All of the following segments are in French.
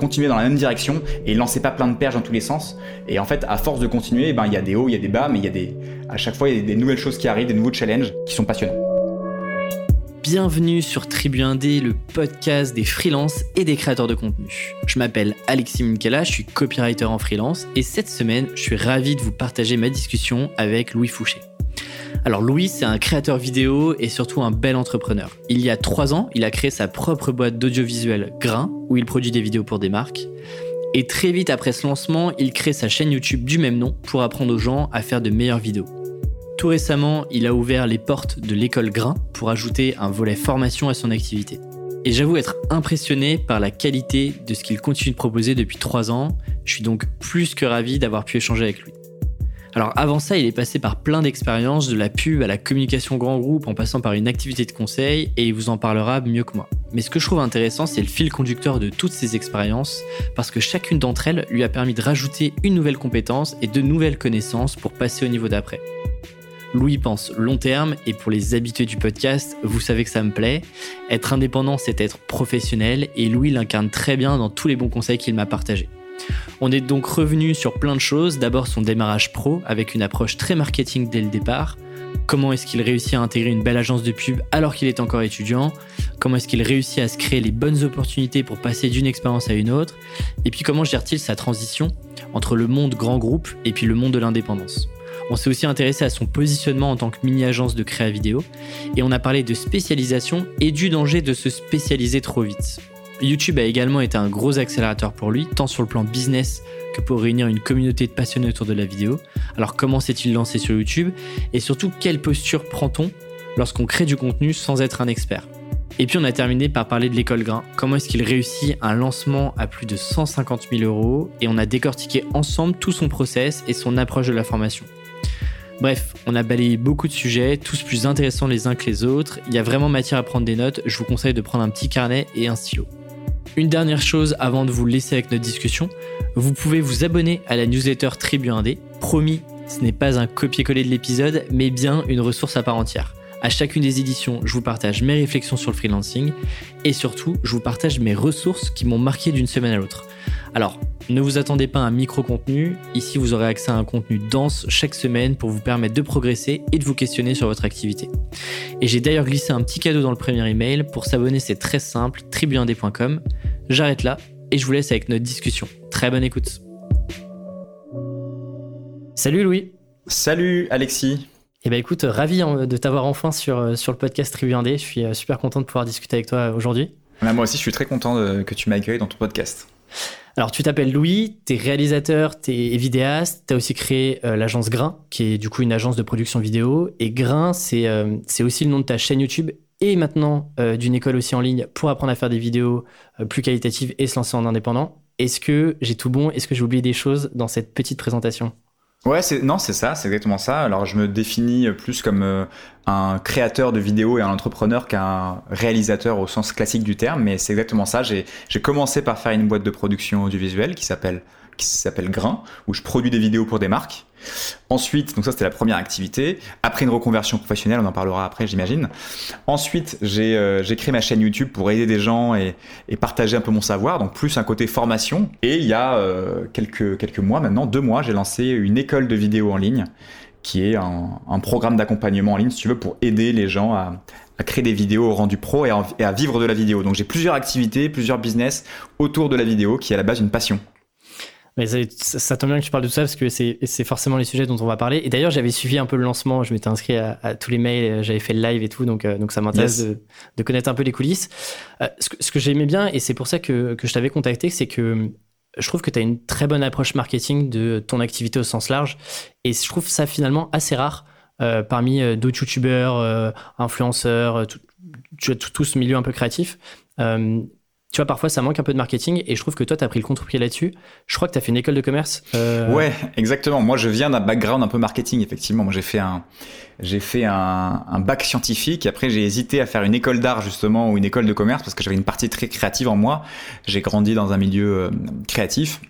continuez dans la même direction et lancez pas plein de perches dans tous les sens. Et en fait, à force de continuer, ben il y a des hauts, il y a des bas, mais il y a des, à chaque fois, il y a des nouvelles choses qui arrivent, des nouveaux challenges qui sont passionnants. Bienvenue sur Tribu 1D, le podcast des freelances et des créateurs de contenu. Je m'appelle Alexis Minkela, je suis copywriter en freelance et cette semaine, je suis ravi de vous partager ma discussion avec Louis Fouché. Alors Louis, c'est un créateur vidéo et surtout un bel entrepreneur. Il y a trois ans, il a créé sa propre boîte d'audiovisuel Grain, où il produit des vidéos pour des marques. Et très vite après ce lancement, il crée sa chaîne YouTube du même nom pour apprendre aux gens à faire de meilleures vidéos. Tout récemment, il a ouvert les portes de l'école Grain pour ajouter un volet formation à son activité. Et j'avoue être impressionné par la qualité de ce qu'il continue de proposer depuis trois ans. Je suis donc plus que ravi d'avoir pu échanger avec lui. Alors avant ça, il est passé par plein d'expériences, de la pub à la communication grand groupe en passant par une activité de conseil et il vous en parlera mieux que moi. Mais ce que je trouve intéressant, c'est le fil conducteur de toutes ces expériences parce que chacune d'entre elles lui a permis de rajouter une nouvelle compétence et de nouvelles connaissances pour passer au niveau d'après. Louis pense long terme et pour les habitués du podcast, vous savez que ça me plaît. Être indépendant, c'est être professionnel et Louis l'incarne très bien dans tous les bons conseils qu'il m'a partagés. On est donc revenu sur plein de choses. D'abord son démarrage pro avec une approche très marketing dès le départ. Comment est-ce qu'il réussit à intégrer une belle agence de pub alors qu'il est encore étudiant? Comment est-ce qu'il réussit à se créer les bonnes opportunités pour passer d'une expérience à une autre? Et puis comment gère-t-il sa transition entre le monde grand groupe et puis le monde de l'indépendance? On s'est aussi intéressé à son positionnement en tant que mini-agence de créa vidéo et on a parlé de spécialisation et du danger de se spécialiser trop vite. YouTube a également été un gros accélérateur pour lui, tant sur le plan business que pour réunir une communauté de passionnés autour de la vidéo. Alors comment s'est-il lancé sur YouTube? Et surtout, quelle posture prend-on lorsqu'on crée du contenu sans être un expert? Et puis on a terminé par parler de l'école Grain. Comment est-ce qu'il réussit un lancement à plus de 150 000 euros Et on a décortiqué ensemble tout son process et son approche de la formation? Bref, on a balayé beaucoup de sujets, tous plus intéressants les uns que les autres. Il y a vraiment matière à prendre des notes. Je vous conseille de prendre un petit carnet et un stylo. Une dernière chose avant de vous laisser avec notre discussion, vous pouvez vous abonner à la newsletter Tribu 1D. Promis, ce n'est pas un copier-coller de l'épisode, mais bien une ressource à part entière. À chacune des éditions, je vous partage mes réflexions sur le freelancing et surtout, je vous partage mes ressources qui m'ont marqué d'une semaine à l'autre. Alors, ne vous attendez pas à un micro-contenu, ici vous aurez accès à un contenu dense chaque semaine pour vous permettre de progresser et de vous questionner sur votre activité. Et j'ai d'ailleurs glissé un petit cadeau dans le premier email, pour s'abonner c'est très simple, tribu1d.com. J'arrête là et je vous laisse avec notre discussion. Très bonne écoute. Salut Louis. Salut Alexis. Eh ben écoute, ravi hein, de t'avoir enfin sur, euh, sur le podcast Tribu 1D. Je suis euh, super content de pouvoir discuter avec toi euh, aujourd'hui. Bah, moi aussi, je suis très content que tu m'accueilles dans ton podcast. Alors, tu t'appelles Louis, tu es réalisateur, tu es vidéaste, tu as aussi créé l'agence Grain, qui est du coup une agence de production vidéo. Et Grain, c'est c'est aussi le nom de ta chaîne YouTube et maintenant d'une école aussi en ligne pour apprendre à faire des vidéos plus qualitatives et se lancer en indépendant. Est-ce que j'ai tout bon? Est-ce que j'ai oublié des choses dans cette petite présentation? Ouais, c'est non, c'est ça, c'est exactement ça. Alors je me définis plus comme euh, un créateur de vidéos et un entrepreneur qu'un réalisateur au sens classique du terme, mais c'est exactement ça. J'ai commencé par faire une boîte de production audiovisuelle qui s'appelle qui s'appelle Grain, où je produis des vidéos pour des marques. Ensuite, donc ça c'était la première activité. Après une reconversion professionnelle, on en parlera après, j'imagine. Ensuite, j'ai euh, créé ma chaîne YouTube pour aider des gens et, partager un peu mon savoir, donc plus un côté formation. Et il y a euh, quelques, quelques mois maintenant, deux mois, j'ai lancé une école de vidéo en ligne qui est un, programme d'accompagnement en ligne, si tu veux, pour aider les gens à, à créer des vidéos au rendu pro et à, et à vivre de la vidéo. Donc j'ai plusieurs activités, plusieurs business autour de la vidéo qui est à la base une passion. Mais ça, tombe bien que tu parles de tout ça parce que c'est forcément les sujets dont on va parler. Et d'ailleurs, j'avais suivi un peu le lancement, je m'étais inscrit à, tous les mails, j'avais fait le live et tout, donc, euh, donc ça m'intéresse de, connaître un peu les coulisses. Euh, ce que, ce que j'aimais bien, et c'est pour ça que, que je t'avais contacté, c'est que je trouve que tu as une très bonne approche marketing de ton activité au sens large. Et je trouve ça finalement assez rare euh, parmi d'autres youtubeurs, influenceurs, tout, tout, tout, ce milieu un peu créatif tu vois, parfois ça manque un peu de marketing et je trouve que toi, tu as pris le contre-pied là-dessus. Je crois que tu as fait une école de commerce. Euh... Ouais, exactement. Moi, je viens d'un background un peu marketing, effectivement. Moi, j'ai fait un, j'ai fait un, un, bac scientifique. Après, j'ai hésité à faire une école d'art, justement, ou une école de commerce parce que j'avais une partie très créative en moi. J'ai grandi dans un milieu euh, créatif.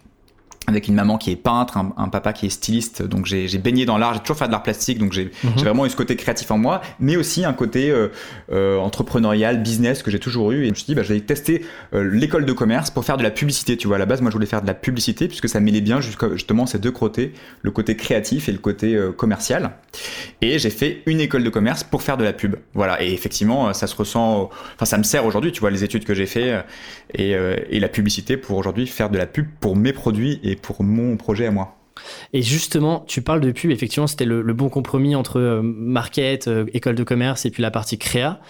Avec une maman qui est peintre, un, papa qui est styliste. Donc j'ai baigné dans l'art, j'ai toujours fait de l'art plastique, donc j'ai mhm. vraiment eu ce côté créatif en moi, mais aussi un côté euh, euh, entrepreneurial, business que j'ai toujours eu. Et je me suis dit, bah, je vais tester euh, l'école de commerce pour faire de la publicité. Tu vois, à la base, moi je voulais faire de la publicité puisque ça mêlait bien justement ces deux côtés, le côté créatif et le côté commercial. Et j'ai fait une école de commerce pour faire de la pub. Voilà, et effectivement, ça se ressent, enfin ça me sert aujourd'hui, tu vois, les études que j'ai fait et, et la publicité pour aujourd'hui faire de la pub pour mes produits et pour mon projet à moi. Et justement, tu parles de pub, effectivement, c'était le, bon compromis entre euh, market, euh, école de commerce et puis la partie créa.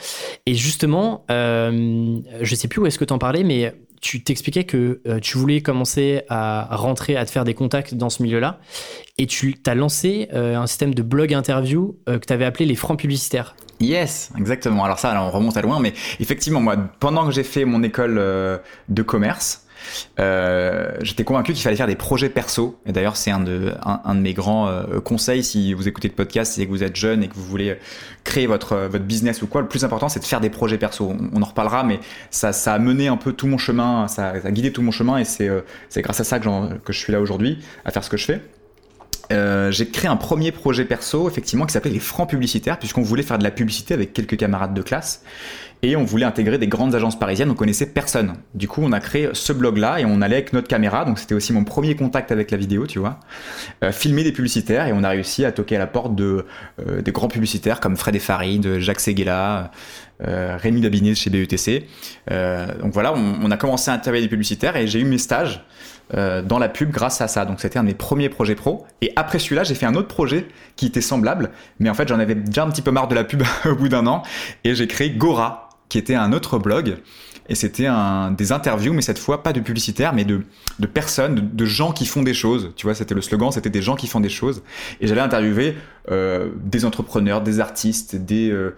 Et justement, euh, je sais plus où est-ce que tu en parlais, mais tu t'expliquais que euh, tu voulais commencer à rentrer, à te faire des contacts dans ce milieu-là. Et tu as lancé un système de blog interview que tu avais appelé les francs publicitaires. Yes, exactement. Alors ça, on remonte à loin, mais effectivement, moi, pendant que j'ai fait mon école de commerce, euh, j'étais convaincu qu'il fallait faire des projets perso. Et d'ailleurs, c'est un de, mes grands euh, conseils si vous écoutez le podcast, si vous êtes jeune et que vous voulez créer votre, business ou quoi. Le plus important, c'est de faire des projets perso. On, en reparlera, mais ça, a mené un peu tout mon chemin, ça, a guidé tout mon chemin et c'est euh, grâce à ça que, que je suis là aujourd'hui, à faire ce que je fais. Euh, j'ai créé un premier projet perso, effectivement, qui s'appelait les francs publicitaires, puisqu'on voulait faire de la publicité avec quelques camarades de classe. Et on voulait intégrer des grandes agences parisiennes, on connaissait personne. Du coup, on a créé ce blog-là et on allait avec notre caméra, donc c'était aussi mon premier contact avec la vidéo, tu vois, euh, filmer des publicitaires et on a réussi à toquer à la porte de euh, des grands publicitaires comme Fred Farid, Jacques Seguela, euh, Rémi Dabinet chez. Euh, donc voilà, on, on, a commencé à interviewer des publicitaires et j'ai eu mes stages euh, dans la pub grâce à ça. Donc c'était un de mes premiers projets pro. Et après celui-là, j'ai fait un autre projet qui était semblable, mais en fait j'en avais déjà un petit peu marre de la pub au bout d'un an et j'ai créé Gora, qui était un autre blog. Et c'était un, des interviews, mais cette fois pas de publicitaires, mais de, de personnes, de, gens qui font des choses. Tu vois, c'était le slogan, c'était des gens qui font des choses. Et j'allais interviewer euh, des entrepreneurs, des artistes, des, euh,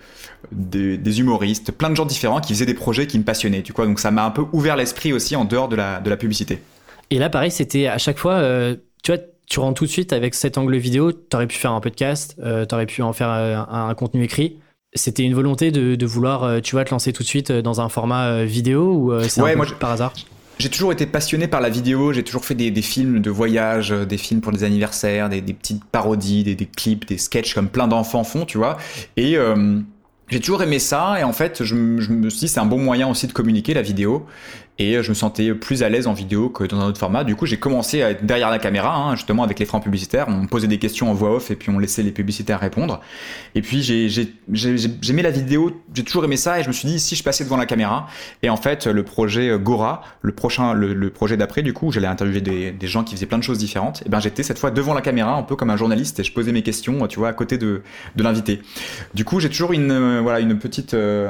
des, des, humoristes, plein de gens différents qui faisaient des projets qui me passionnaient. Tu vois, donc ça m'a un peu ouvert l'esprit aussi en dehors de la, de la publicité. Et là, pareil, c'était à chaque fois, euh, tu vois, tu rentres tout de suite avec cet angle vidéo, tu aurais pu faire un podcast, euh, tu aurais pu en faire un, contenu écrit. C'était une volonté de, vouloir, tu vois, te lancer tout de suite dans un format vidéo ou c'est ouais, moi, par hasard? j'ai toujours été passionné par la vidéo, j'ai toujours fait des, films de voyage, des films pour des anniversaires, des, petites parodies, des, clips, des sketchs comme plein d'enfants font, tu vois. Et j'ai toujours aimé ça. Et en fait je, je me suis dit c'est un bon moyen aussi de communiquer la vidéo et je me sentais plus à l'aise en vidéo que dans un autre format. Du coup, j'ai commencé à être derrière la caméra, hein, justement avec les francs publicitaires. On posait des questions en voix off et puis on laissait les publicitaires répondre. Et puis j'aimais la vidéo, j'ai toujours aimé ça et je me suis dit si je passais devant la caméra? Et en fait, le projet Gora, le prochain, le, projet d'après, du coup, j'allais interviewer des, des, gens qui faisaient plein de choses différentes. Et ben j'étais cette fois devant la caméra, un peu comme un journaliste, et je posais mes questions, tu vois, à côté de, de l'invité. Du coup, j'ai toujours une, euh, voilà, une petite euh,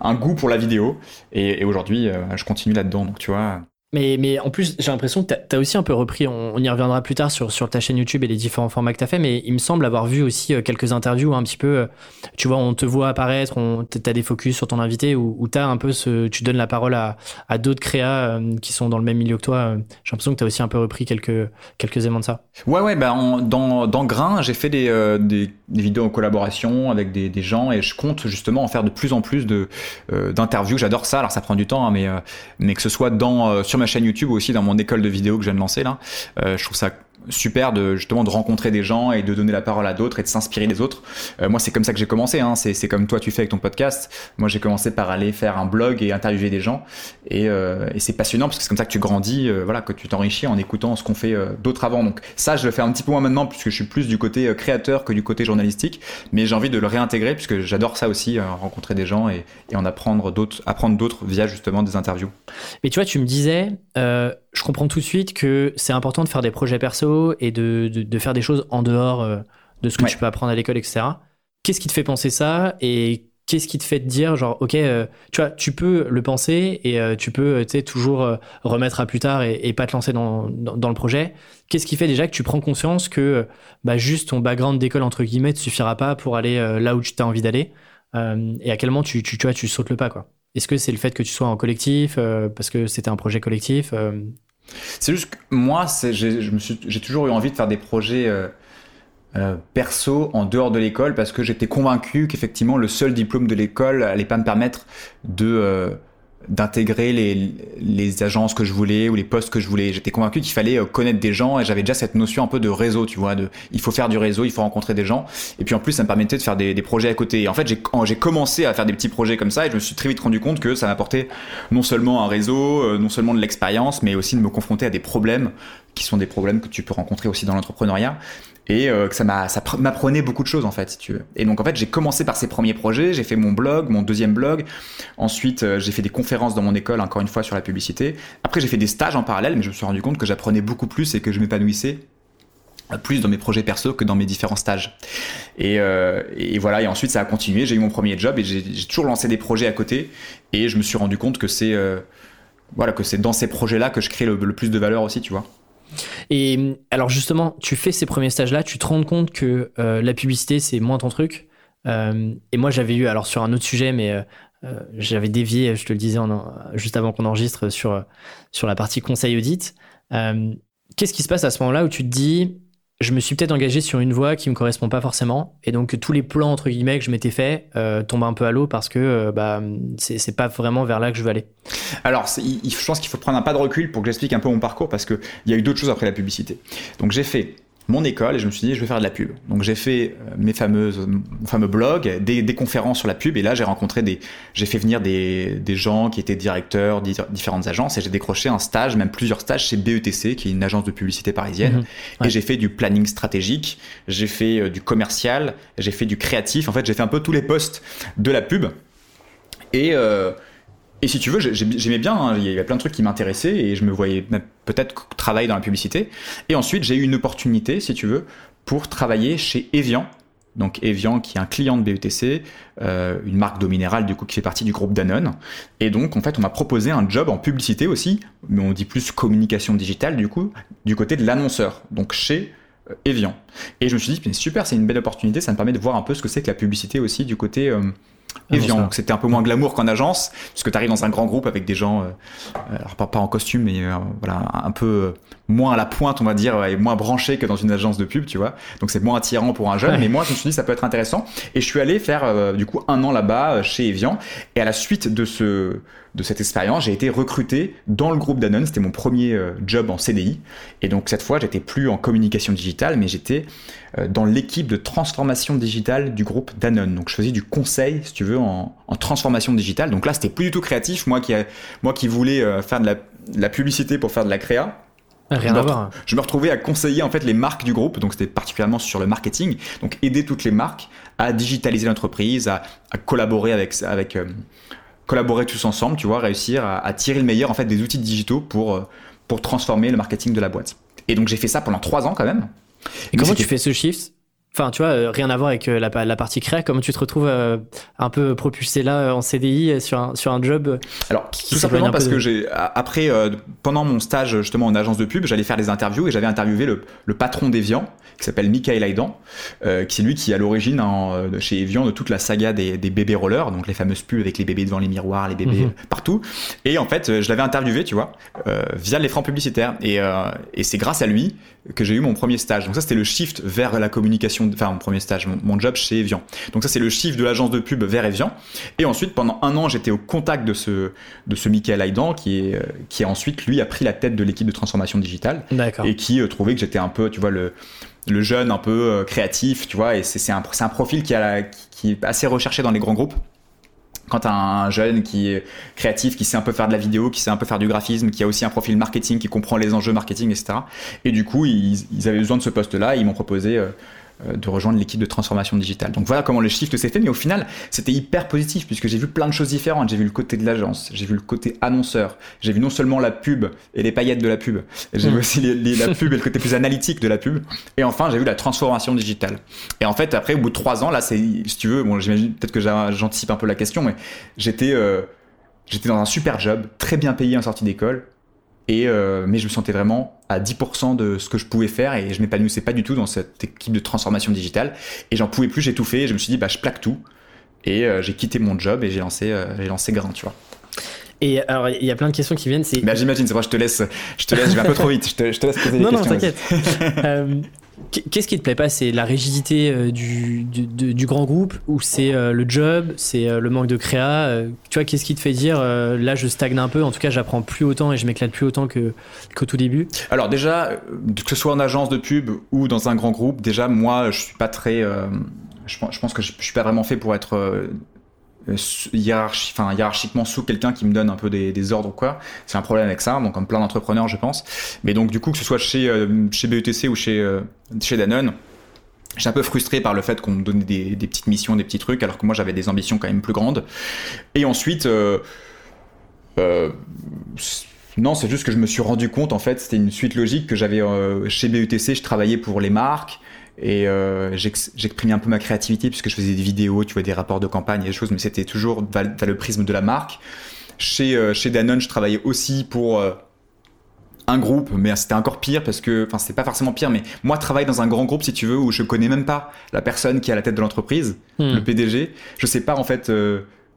un goût pour la vidéo. Et, aujourd'hui, euh, je continue là-dedans. Donc, tu vois, mais, mais en plus, j'ai l'impression que tu as, aussi un peu repris, on, y reviendra plus tard sur, sur ta chaîne YouTube et les différents formats que tu as fait, mais il me semble avoir vu aussi euh, quelques interviews un petit peu, euh, tu vois, on te voit apparaître, tu as des focus sur ton invité, où, où tu un peu tu donnes la parole à, à d'autres créas euh, qui sont dans le même milieu que toi. J'ai l'impression que tu as aussi un peu repris quelques, quelques éléments de ça. Ouais, ouais, bah dans, dans Grain, j'ai fait des, des, vidéos en collaboration avec des, gens et je compte justement en faire de plus en plus d'interviews. J'adore ça, alors ça prend du temps, hein, mais, mais que ce soit dans, sur ma chaîne YouTube ou aussi dans mon école de vidéo que je viens de lancer là. Euh, je trouve ça super de justement de rencontrer des gens et de donner la parole à d'autres et de s'inspirer des autres. Euh, moi, c'est comme ça que j'ai commencé. Hein. C'est comme toi tu fais avec ton podcast. Moi, j'ai commencé par aller faire un blog et interviewer des gens. Et, euh, et c'est passionnant parce que c'est comme ça que tu grandis, euh, voilà, que tu t'enrichis en écoutant ce qu'on fait euh, d'autres avant. Donc ça, je le fais un petit peu moins maintenant puisque je suis plus du côté euh, créateur que du côté journalistique. Mais j'ai envie de le réintégrer puisque j'adore ça aussi, rencontrer des gens et, et en apprendre d'autres, apprendre d'autres via justement des interviews. Mais tu vois, tu me disais je comprends tout de suite que c'est important de faire des projets perso et de, de, faire des choses en dehors euh, de ce que tu peux apprendre à l'école, etc. Qu'est-ce qui te fait penser ça et qu'est-ce qui te fait te dire, genre, ok, euh, tu vois, tu peux le penser et euh, tu peux, tu sais, toujours remettre à plus tard et, pas te lancer dans, dans, le projet. Qu'est-ce qui fait déjà que tu prends conscience que bah, juste ton background d'école, entre guillemets, ne suffira pas pour aller là où tu as envie d'aller et à quel moment tu, tu, tu, vois, tu sautes le pas, quoi est-ce que c'est le fait que tu sois en collectif, euh, parce que c'était un projet collectif euh? C'est juste que moi, j'ai toujours eu envie de faire des projets euh, perso en dehors de l'école, parce que j'étais convaincu qu'effectivement, le seul diplôme de l'école allait pas me permettre de d'intégrer les, les agences que je voulais ou les postes que je voulais. J'étais convaincu qu'il fallait euh, connaître des gens et j'avais déjà cette notion un peu de réseau, tu vois, de il faut faire du réseau, il faut rencontrer des gens. Et puis en plus, ça me permettait de faire des, des projets à côté. Et en fait, j'ai, j'ai commencé à faire des petits projets comme ça et je me suis très vite rendu compte que ça m'apportait non seulement un réseau, euh, non seulement de l'expérience, mais aussi de me confronter à des problèmes qui sont des problèmes que tu peux rencontrer aussi dans l'entrepreneuriat et euh, que ça m'a ça m'apprenait beaucoup de choses en fait si tu veux. Et donc en fait j'ai commencé par ces premiers projets j'ai fait mon blog mon deuxième blog. Ensuite euh, j'ai fait des conférences dans mon école encore une fois sur la publicité. Après j'ai fait des stages en parallèle mais je me suis rendu compte que j'apprenais beaucoup plus et que je m'épanouissais plus dans mes projets perso que dans mes différents stages. Et, euh, voilà, et ensuite ça a continué, j'ai eu mon premier job et j'ai toujours lancé des projets à côté. Et je me suis rendu compte que c'est euh, voilà, que c'est dans ces projets-là que je crée le, plus de valeur aussi, tu vois. Et alors justement, tu fais ces premiers stages-là, tu te rends compte que euh, la publicité, c'est moins ton truc. Euh, et moi, j'avais eu, alors sur un autre sujet, mais euh, j'avais dévié, je te le disais juste avant qu'on enregistre, sur, sur la partie conseil audit. Qu'est-ce qui se passe à ce moment-là où tu te dis, je me suis peut-être engagé sur une voie qui me correspond pas forcément et donc tous les plans entre guillemets que je m'étais fait euh, tombent un peu à l'eau parce que euh, bah c'est pas vraiment vers là que je veux aller. Alors je pense qu'il faut prendre un pas de recul pour que j'explique un peu mon parcours parce que il y a eu d'autres choses après la publicité. Donc j'ai fait mon école et je me suis dit je vais faire de la pub. Donc j'ai fait euh, mes fameuses, mon fameux blog, des, des, conférences sur la pub. Et là j'ai rencontré des, j'ai fait venir des, des, gens qui étaient directeurs de différentes agences. Et j'ai décroché un stage, même plusieurs stages chez BETC qui est une agence de publicité parisienne. Mhm. et j'ai fait du planning stratégique, j'ai fait euh, du commercial, j'ai fait du créatif. En fait j'ai fait un peu tous les postes de la pub. Et euh, et si tu veux, j'aimais bien, hein, il y avait plein de trucs qui m'intéressaient et je me voyais peut-être travailler dans la publicité. Et ensuite, j'ai eu une opportunité, si tu veux, pour travailler chez Evian. Donc Evian qui est un client de BETC, euh, une marque d'eau minérale du coup qui fait partie du groupe Danone. Et donc en fait on m'a proposé un job en publicité aussi, mais on dit plus communication digitale du coup, du côté de l'annonceur, donc chez euh, Evian. Et je me suis dit, super, c'est une belle opportunité, ça me permet de voir un peu ce que c'est que la publicité aussi du côté euh, Evian. Donc c'était un peu moins glamour qu'en agence, puisque tu arrives dans un grand groupe avec des gens, euh, alors pas, pas, en costume, mais euh, voilà, un peu moins à la pointe, on va dire, et moins branché que dans une agence de pub, tu vois. Donc c'est moins attirant pour un jeune, mais moi je me suis dit ça peut être intéressant. Et je suis allé faire euh, du coup un an là-bas chez Evian. Et à la suite de ce de cette expérience, j'ai été recruté dans le groupe Danone. C'était mon premier job en CDI. Et donc cette fois, j'étais plus en communication digitale, mais j'étais dans l'équipe de transformation digitale du groupe Danone. Donc je faisais du conseil, si tu veux, en, en transformation digitale. Donc là, c'était plus du tout créatif. Moi qui, moi qui voulais faire de la, de la publicité pour faire de la créa, Rien à voir. Je me retrouvais à conseiller en fait les marques du groupe, donc c'était particulièrement sur le marketing, donc aider toutes les marques à digitaliser l'entreprise, à, à, collaborer avec avec euh, collaborer tous ensemble, tu vois, réussir à, à, tirer le meilleur en fait des outils digitaux pour euh, pour transformer le marketing de la boîte. Et donc j'ai fait ça pendant trois ans quand même. Et comment tu fais ce shift? Enfin, tu vois, euh, rien à voir avec euh, la, la, partie créa. Comment tu te retrouves euh, un peu propulsé là en CDI sur un, sur un job Alors, tout simplement parce que j'ai après, pendant mon stage justement en agence de pub, j'allais faire des interviews et j'avais interviewé le, le patron d'Evian qui s'appelle Michael Aidan, euh, qui est lui qui est à l'origine chez Evian de toute la saga des, des, bébés rollers, donc les fameuses pubs avec les bébés devant les miroirs, les bébés -hmm. partout. Et en fait, je l'avais interviewé, tu vois, via l'écran publicitaire. Et, et c'est grâce à lui que j'ai eu mon premier stage. Donc ça, c'était le shift vers la communication, enfin mon premier stage, mon, mon job chez Evian. Donc ça, c'est le shift de l'agence de pub vers Evian. Et ensuite, pendant un an, j'étais au contact de ce, de ce Michael Aidan, qui est, qui est ensuite, lui, a pris la tête de l'équipe de transformation digitale. Et qui euh, trouvait que j'étais un peu, tu vois, le, le jeune un peu euh, créatif, tu vois, et c'est un, un profil qui, a, qui, qui est assez recherché dans les grands groupes quand un jeune qui est créatif, qui sait un peu faire de la vidéo, qui sait un peu faire du graphisme, qui a aussi un profil marketing, qui comprend les enjeux marketing, etc. Et du coup, ils, ils avaient besoin de ce poste-là, ils m'ont proposé euh, de rejoindre l'équipe de transformation digitale. Donc voilà comment le shift s'est fait, mais au final, c'était hyper positif puisque j'ai vu plein de choses différentes. J'ai vu le côté de l'agence, j'ai vu le côté annonceur, j'ai vu non seulement la pub et les paillettes de la pub, j'ai vu aussi les, les, la pub et le côté plus analytique de la pub, et enfin j'ai vu la transformation digitale. Et en fait, après, au bout de trois ans, là, c'est, si tu veux, bon, j'imagine peut-être que j'anticipe un peu la question, mais j'étais, euh, j'étais dans un super job, très bien payé en sortie d'école, et euh, mais je me sentais vraiment à 10% de ce que je pouvais faire et je m'épanouissais pas du tout dans cette équipe de transformation digitale et j'en pouvais plus, j'ai tout fait et je me suis dit bah je plaque tout et euh, j'ai quitté mon job et j'ai lancé euh, j'ai lancé Grain, tu vois. Et alors il y a plein de questions qui viennent, c'est bah, j'imagine, c'est vrai, je te laisse je te laisse, je vais un peu trop vite, je te, je te laisse poser non, des non, questions. Non, t'inquiète. Qu'est-ce qui te plaît pas? C'est la rigidité euh, du, grand groupe? Ou c'est euh, le job, c'est euh, le manque de créa? Tu vois, qu'est-ce qui te fait dire là je stagne un peu, en tout cas j'apprends plus autant et je m'éclate plus autant que qu'au tout début. Alors déjà, que ce soit en agence de pub ou dans un grand groupe, déjà moi je suis pas très... Je, pense que je, suis pas vraiment fait pour être enfin, hiérarchiquement sous quelqu'un qui me donne un peu des, ordres ou quoi. C'est un problème avec ça, donc comme plein d'entrepreneurs, je pense. Mais donc, du coup, que ce soit chez, euh, chez BETC ou chez, euh, chez Danone, J'étais un peu frustré par le fait qu'on me donnait des, petites missions, des petits trucs, alors que moi j'avais des ambitions quand même plus grandes. Et ensuite, euh, non, c'est juste que je me suis rendu compte, en fait, c'était une suite logique que j'avais chez BETC, je travaillais pour les marques, et euh, j'exprimais un peu ma créativité puisque je faisais des vidéos, tu vois, des rapports de campagne et des choses, mais c'était toujours dans le prisme de la marque. Chez, euh, chez Danone, je travaillais aussi pour euh, un groupe, mais c'était encore pire parce que, enfin, c'est pas forcément pire, mais moi, travaille dans un grand groupe, si tu veux, où je connais même pas la personne qui est à la tête de l'entreprise, hmm. le PDG. Je sais pas, en fait,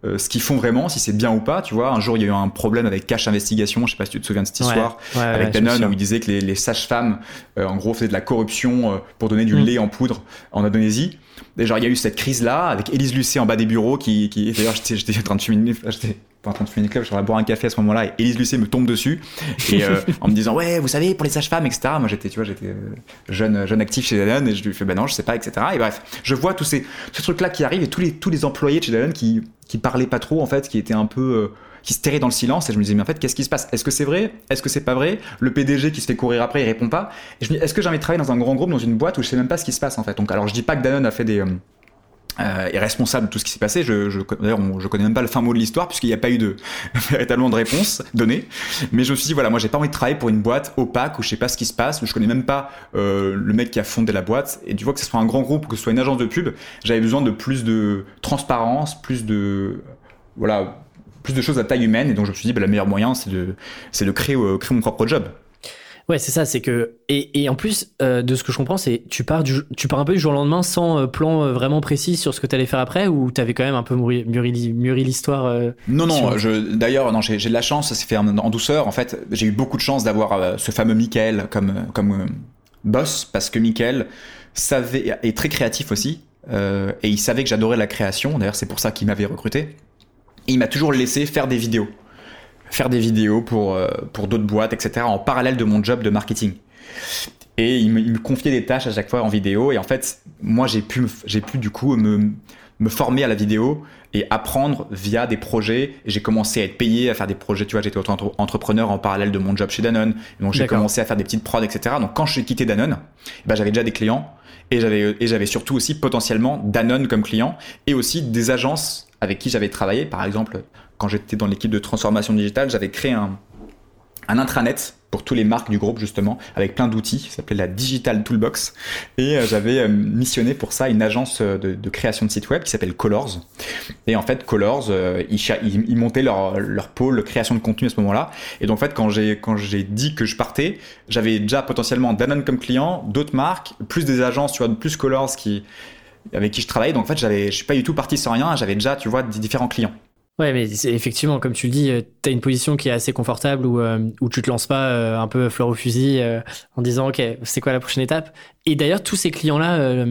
euh, ce qu'ils font vraiment, si c'est bien ou pas. Tu vois, un jour il y a eu un problème avec Cash Investigation, je sais pas si tu te souviens de cette histoire, avec Danone où il disait que les, les sages-femmes, euh, en gros, faisaient de la corruption euh, pour donner du mm. lait en poudre en Indonésie. Et genre il y a eu cette crise là avec Élise Lucet en bas des bureaux qui, qui d'ailleurs j'étais en train de fumer, j'étais pas en train de fumer une club, je boire un café à ce moment-là et Élise Lucet me tombe dessus et en me disant ouais vous savez pour les sages-femmes etc. Moi j'étais tu vois j'étais jeune jeune actif chez Danone et je lui fais bah non je sais pas etc. Et bref je vois tous ces, ces trucs là qui arrivent et tous les tous les employés de chez Danone qui qui parlait pas trop en fait, qui était un peu euh, qui se tairait dans le silence et je me disais mais en fait qu'est-ce qui se passe? Est-ce que c'est vrai? Est-ce que c'est pas vrai? Le PDG qui se fait courir après il répond pas. Et je me dis est-ce que j'ai envie de travailler dans un grand groupe dans une boîte où je sais même pas ce qui se passe en fait? Donc alors je dis pas que Danone a fait des euh, euh, est responsable de tout ce qui s'est passé. Je, je, d'ailleurs, je connais même pas le fin mot de l'histoire puisqu'il n'y a pas eu de véritablement de réponse donnée. Mais je me suis dit voilà, moi j'ai pas envie de travailler pour une boîte opaque où je sais pas ce qui se passe, où je connais même pas euh, le mec qui a fondé la boîte. Et tu vois que ce soit un grand groupe, que ce soit une agence de pub, j'avais besoin de plus de transparence, plus de voilà, plus de choses à taille humaine. Et donc je me suis dit, bah, le meilleur moyen, c'est de, c'est de créer, euh, créer mon propre job. Ouais, c'est ça, c'est que et, et, en plus euh, de ce que je comprends, c'est tu pars du tu pars un peu du jour au lendemain sans euh, plan vraiment précis sur ce que tu allais faire après ou tu avais quand même un peu mûri, mûri, l'histoire. non non, je d'ailleurs non j'ai de la chance, ça s'est fait en, douceur. En fait, j'ai eu beaucoup de chance d'avoir ce fameux Michael comme comme boss parce que Michael savait est très créatif aussi et il savait que j'adorais la création. D'ailleurs, c'est pour ça qu'il m'avait recruté il m'a toujours laissé faire des vidéos. Faire des vidéos pour, euh, pour d'autres boîtes, etc. en parallèle de mon job de marketing. Et il me, confiait des tâches à chaque fois en vidéo. Et en fait, moi, j'ai pu, j'ai pu du coup me, me former à la vidéo et apprendre via des projets. Et j'ai commencé à être payé à faire des projets. Tu vois, j'étais auto-entrepreneur en parallèle de mon job chez Danone. Donc j'ai commencé à faire des petites prods, etc. Donc quand j'ai quitté Danone, bah, j'avais déjà des clients et j'avais et j'avais surtout aussi potentiellement Danone comme client et aussi des agences avec qui j'avais travaillé. Par exemple, quand j'étais dans l'équipe de transformation digitale, j'avais créé un, intranet pour tous les marques du groupe justement, avec plein d'outils, qui s'appelait la Digital Toolbox. Et euh, j'avais euh, missionné pour ça une agence euh, de, création de sites web qui s'appelle Colors. Et en fait, Colors, ils, montaient leur, pôle création de contenu à ce moment-là. Et donc en fait, quand j'ai quand j'ai dit que je partais, j'avais déjà potentiellement Danone comme client, d'autres marques, plus des agences, tu vois, plus Colors avec qui je travaillais. Donc en fait, j'avais, je suis pas du tout parti sans rien. J'avais déjà, tu vois, des différents clients. Ouais, mais effectivement, comme tu le dis, euh, tu as une position qui est assez confortable où, euh, où tu te lances pas euh, un peu fleur au fusil en disant, OK, c'est quoi la prochaine étape? Et d'ailleurs, tous ces clients-là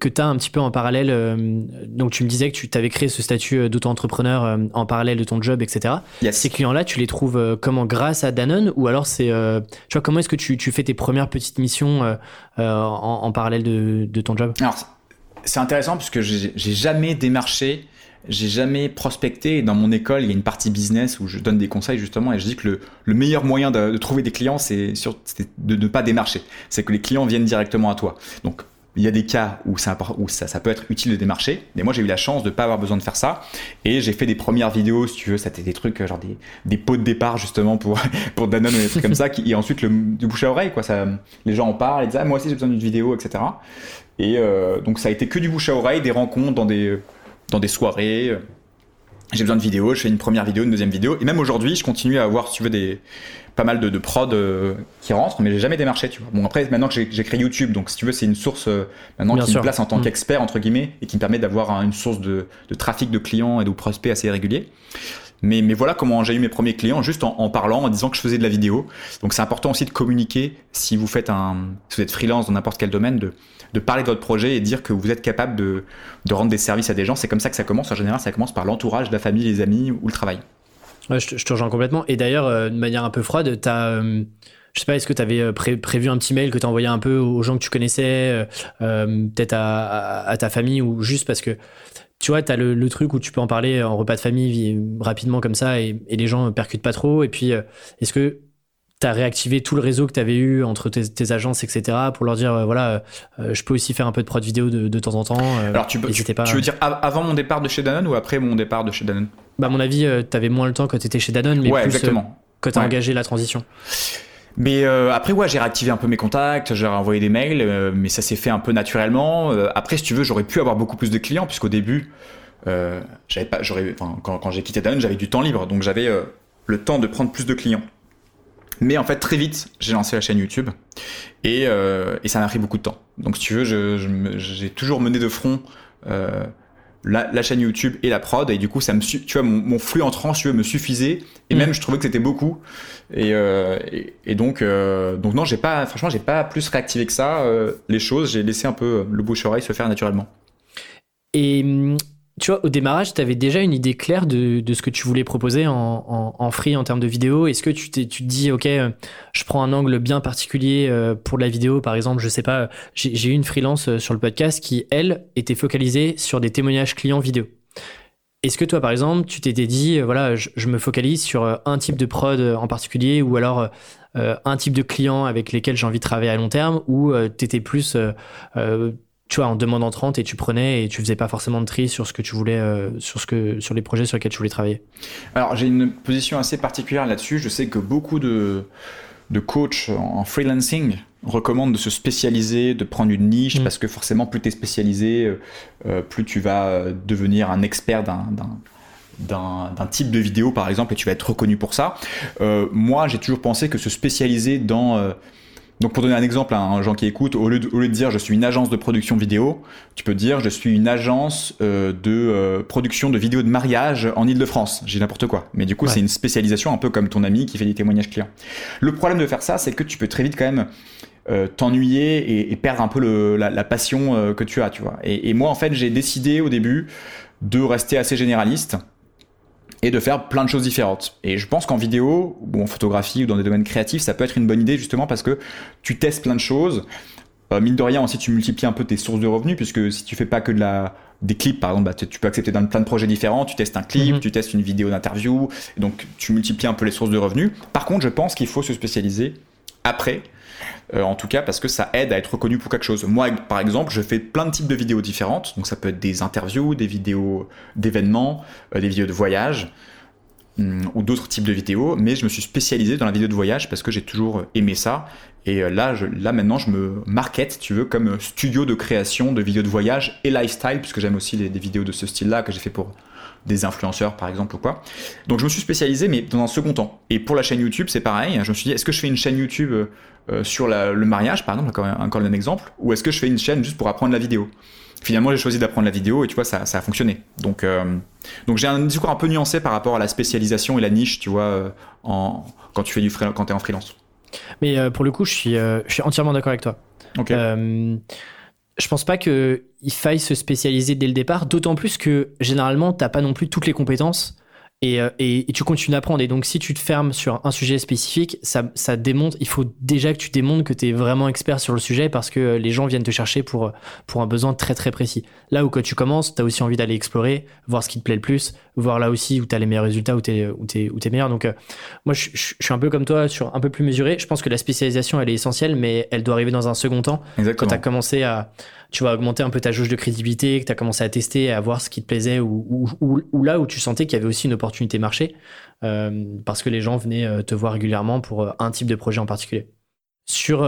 que tu as un petit peu en parallèle, donc tu me disais que tu t'avais créé ce statut d'auto-entrepreneur en parallèle de ton job, etc. Ces clients-là, tu les trouves comment? Grâce à Danone Ou alors, c'est, tu vois, comment est-ce que tu, tu, fais tes premières petites missions en, en, parallèle de, de ton job? Alors, c'est intéressant parce que j'ai jamais démarché j'ai jamais prospecté. Dans mon école, il y a une partie business où je donne des conseils justement et je dis que le, le meilleur moyen de, trouver des clients, c'est de ne pas démarcher. C'est que les clients viennent directement à toi. Donc, il y a des cas où, ça, peut être utile de démarcher, mais moi j'ai eu la chance de ne pas avoir besoin de faire ça. Et j'ai fait des premières vidéos, si tu veux, c'était des trucs genre des, pots de départ justement pour, pour Danone ou des trucs comme ça, et ensuite le, du bouche à oreille, quoi. Les gens en parlent, ils disent ah, moi aussi j'ai besoin d'une vidéo, etc. Et euh, donc ça a été que du bouche à oreille, des rencontres dans des dans des soirées. J'ai besoin de vidéos, je fais une première vidéo, une deuxième vidéo. Et même aujourd'hui, je continue à avoir, si tu veux, des, pas mal de, de prod euh, qui rentrent, mais j'ai jamais démarché, tu vois. Bon, après, maintenant que j'ai créé YouTube, donc si tu veux, c'est une source euh, maintenant qui me place en tant mm. qu'expert, entre guillemets, et qui me permet d'avoir une source de, de, trafic de clients et de prospects assez régulier. Mais, voilà comment j'ai eu mes premiers clients, juste en, parlant, en disant que je faisais de la vidéo. Donc c'est important aussi de communiquer si vous faites un, si vous êtes freelance dans n'importe quel domaine, de, parler de votre projet et dire que vous êtes capable de, rendre des services à des gens. C'est comme ça que ça commence. En général, ça commence par l'entourage, la famille, les amis ou le travail. Ouais, je, te, rejoins complètement. Et d'ailleurs, euh, de manière un peu froide, tu as. Euh, je sais pas, est-ce que tu avais euh, prévu un petit mail que tu envoyé un peu aux gens que tu connaissais, peut-être à, ta famille ou juste parce que tu vois, tu as le, truc où tu peux en parler en repas de famille rapidement comme ça et, les gens ne percutent pas trop. Et puis, euh, est-ce que tu as réactivé tout le réseau que tu avais eu entre tes, agences, etc., pour leur dire, euh, voilà, euh, je peux aussi faire un peu de prod vidéo de, temps en temps. Alors, tu, peux, tu, pas... tu, veux dire avant mon départ de chez Danone ou après mon départ de chez Danone? Bah, à mon avis, tu avais moins le temps quand tu étais chez Danone, mais ouais, plus exactement. quand tu as engagé la transition. Mais euh, après, ouais, j'ai réactivé un peu mes contacts, j'ai envoyé des mails, euh, mais ça s'est fait un peu naturellement. Euh, après, si tu veux, j'aurais pu avoir beaucoup plus de clients, puisqu'au début, pas, quand, j'ai quitté Danone, j'avais du temps libre, donc j'avais le temps de prendre plus de clients. Mais en fait, très vite, j'ai lancé la chaîne YouTube et ça m'a pris beaucoup de temps. Donc, si tu veux, j'ai toujours mené de front la, chaîne YouTube et la prod. Et du coup ça me tu vois mon, flux entrant tu veux me suffisait. Et mm. même je trouvais que c'était beaucoup. Et, euh, et, donc euh, donc non j'ai pas franchement j'ai pas plus réactivé que ça euh, les choses. J'ai laissé un peu le bouche oreille se faire naturellement. Et tu vois, au démarrage, tu avais déjà une idée claire de, ce que tu voulais proposer en, en, free en termes de vidéo. Est-ce que tu, tu te dis, OK, euh, je prends un angle bien particulier euh, pour la vidéo, par exemple, je sais pas, j'ai eu une freelance euh, sur le podcast qui, elle, était focalisée sur des témoignages clients vidéo. Est-ce que toi, par exemple, tu t'étais dit, voilà, je, me focalise sur un type de prod en particulier ou alors un type de client avec lesquels j'ai envie de travailler à long terme ou tu étais plus tu vois, en demandant 30 et tu prenais et tu faisais pas forcément de tri sur ce que tu voulais, euh, sur ce que, sur les projets sur lesquels tu voulais travailler. Alors, j'ai une position assez particulière là-dessus. Je sais que beaucoup de, de coachs en freelancing recommandent de se spécialiser, de prendre une niche, mm. parce que forcément, plus tu es spécialisé, euh, euh, plus tu vas devenir un expert d'un, d'un type de vidéo par exemple et tu vas être reconnu pour ça. moi j'ai toujours pensé que se spécialiser dans donc pour donner un exemple à un gens qui écoute, au lieu, de, au lieu, de, dire je suis une agence de production vidéo, tu peux dire je suis une agence euh, de euh, production de vidéos de mariage en Ile-de-France. J'ai n'importe quoi. Mais du coup c'est une spécialisation un peu comme ton ami qui fait des témoignages clients. Le problème de faire ça, c'est que tu peux très vite quand même euh, t'ennuyer et, et, perdre un peu le, la, la, passion que tu as, tu vois. Et, et moi en fait j'ai décidé au début de rester assez généraliste et de faire plein de choses différentes. Et je pense qu'en vidéo, ou en photographie, ou dans des domaines créatifs, ça peut être une bonne idée justement parce que tu testes plein de choses. Euh, mine de rien, aussi, tu multiplies un peu tes sources de revenus, puisque si tu fais pas que de la, des clips, par exemple, bah, tu peux accepter dans plein de projets différents, tu testes un clip, mhm. tu testes une vidéo d'interview, donc tu multiplies un peu les sources de revenus. Par contre, je pense qu'il faut se spécialiser après euh, en tout cas parce que ça aide à être reconnu pour quelque chose. Moi, par exemple, je fais plein de types de vidéos différentes, donc ça peut être des interviews, des vidéos d'événements, euh, des vidéos de voyage hum, ou d'autres types de vidéos, mais je me suis spécialisé dans la vidéo de voyage parce que j'ai toujours aimé ça. Et euh, là, je, là maintenant, je me market, tu veux, comme studio de création de vidéos de voyage et lifestyle, puisque j'aime aussi des vidéos de ce style-là que j'ai fait pour des influenceurs par exemple ou quoi. Donc je me suis spécialisé mais dans un second temps. Et pour la chaîne YouTube c'est pareil, je me suis dit est-ce que je fais une chaîne YouTube euh, sur le mariage par exemple, encore, même exemple, ou est-ce que je fais une chaîne juste pour apprendre la vidéo? Finalement j'ai choisi d'apprendre la vidéo et tu vois ça, ça a fonctionné. Donc, euh, donc j'ai un discours un peu nuancé par rapport à la spécialisation et la niche tu vois euh, en, quand tu fais du quand es en freelance. Mais pour le coup je suis, je suis entièrement d'accord avec toi. Ok je pense pas qu'il faille se spécialiser dès le départ, d'autant plus que généralement, tu n'as pas non plus toutes les compétences euh, et, tu continues d'apprendre. Et donc, si tu te fermes sur un sujet spécifique, ça, ça démontre, il faut déjà que tu démontres que tu es vraiment expert sur le sujet parce que les gens viennent te chercher pour, pour un besoin très très précis. Là où quand tu commences, tu as aussi envie d'aller explorer, voir ce qui te plaît le plus, voir là aussi où tu as les meilleurs résultats, où tu es, où es, où es meilleur. Donc, euh, moi, je, je, suis un peu comme toi, sur un peu plus mesuré. Je pense que la spécialisation, elle est essentielle, mais elle doit arriver dans un second temps. Exactement. Quand tu as commencé à tu vas augmenter un peu ta jauge de crédibilité, que tu as commencé à tester, à voir ce qui te plaisait, ou, ou, là où tu sentais qu'il y avait aussi une opportunité marché, euh, parce que les gens venaient euh, te voir régulièrement pour euh, un type de projet en particulier. Sur,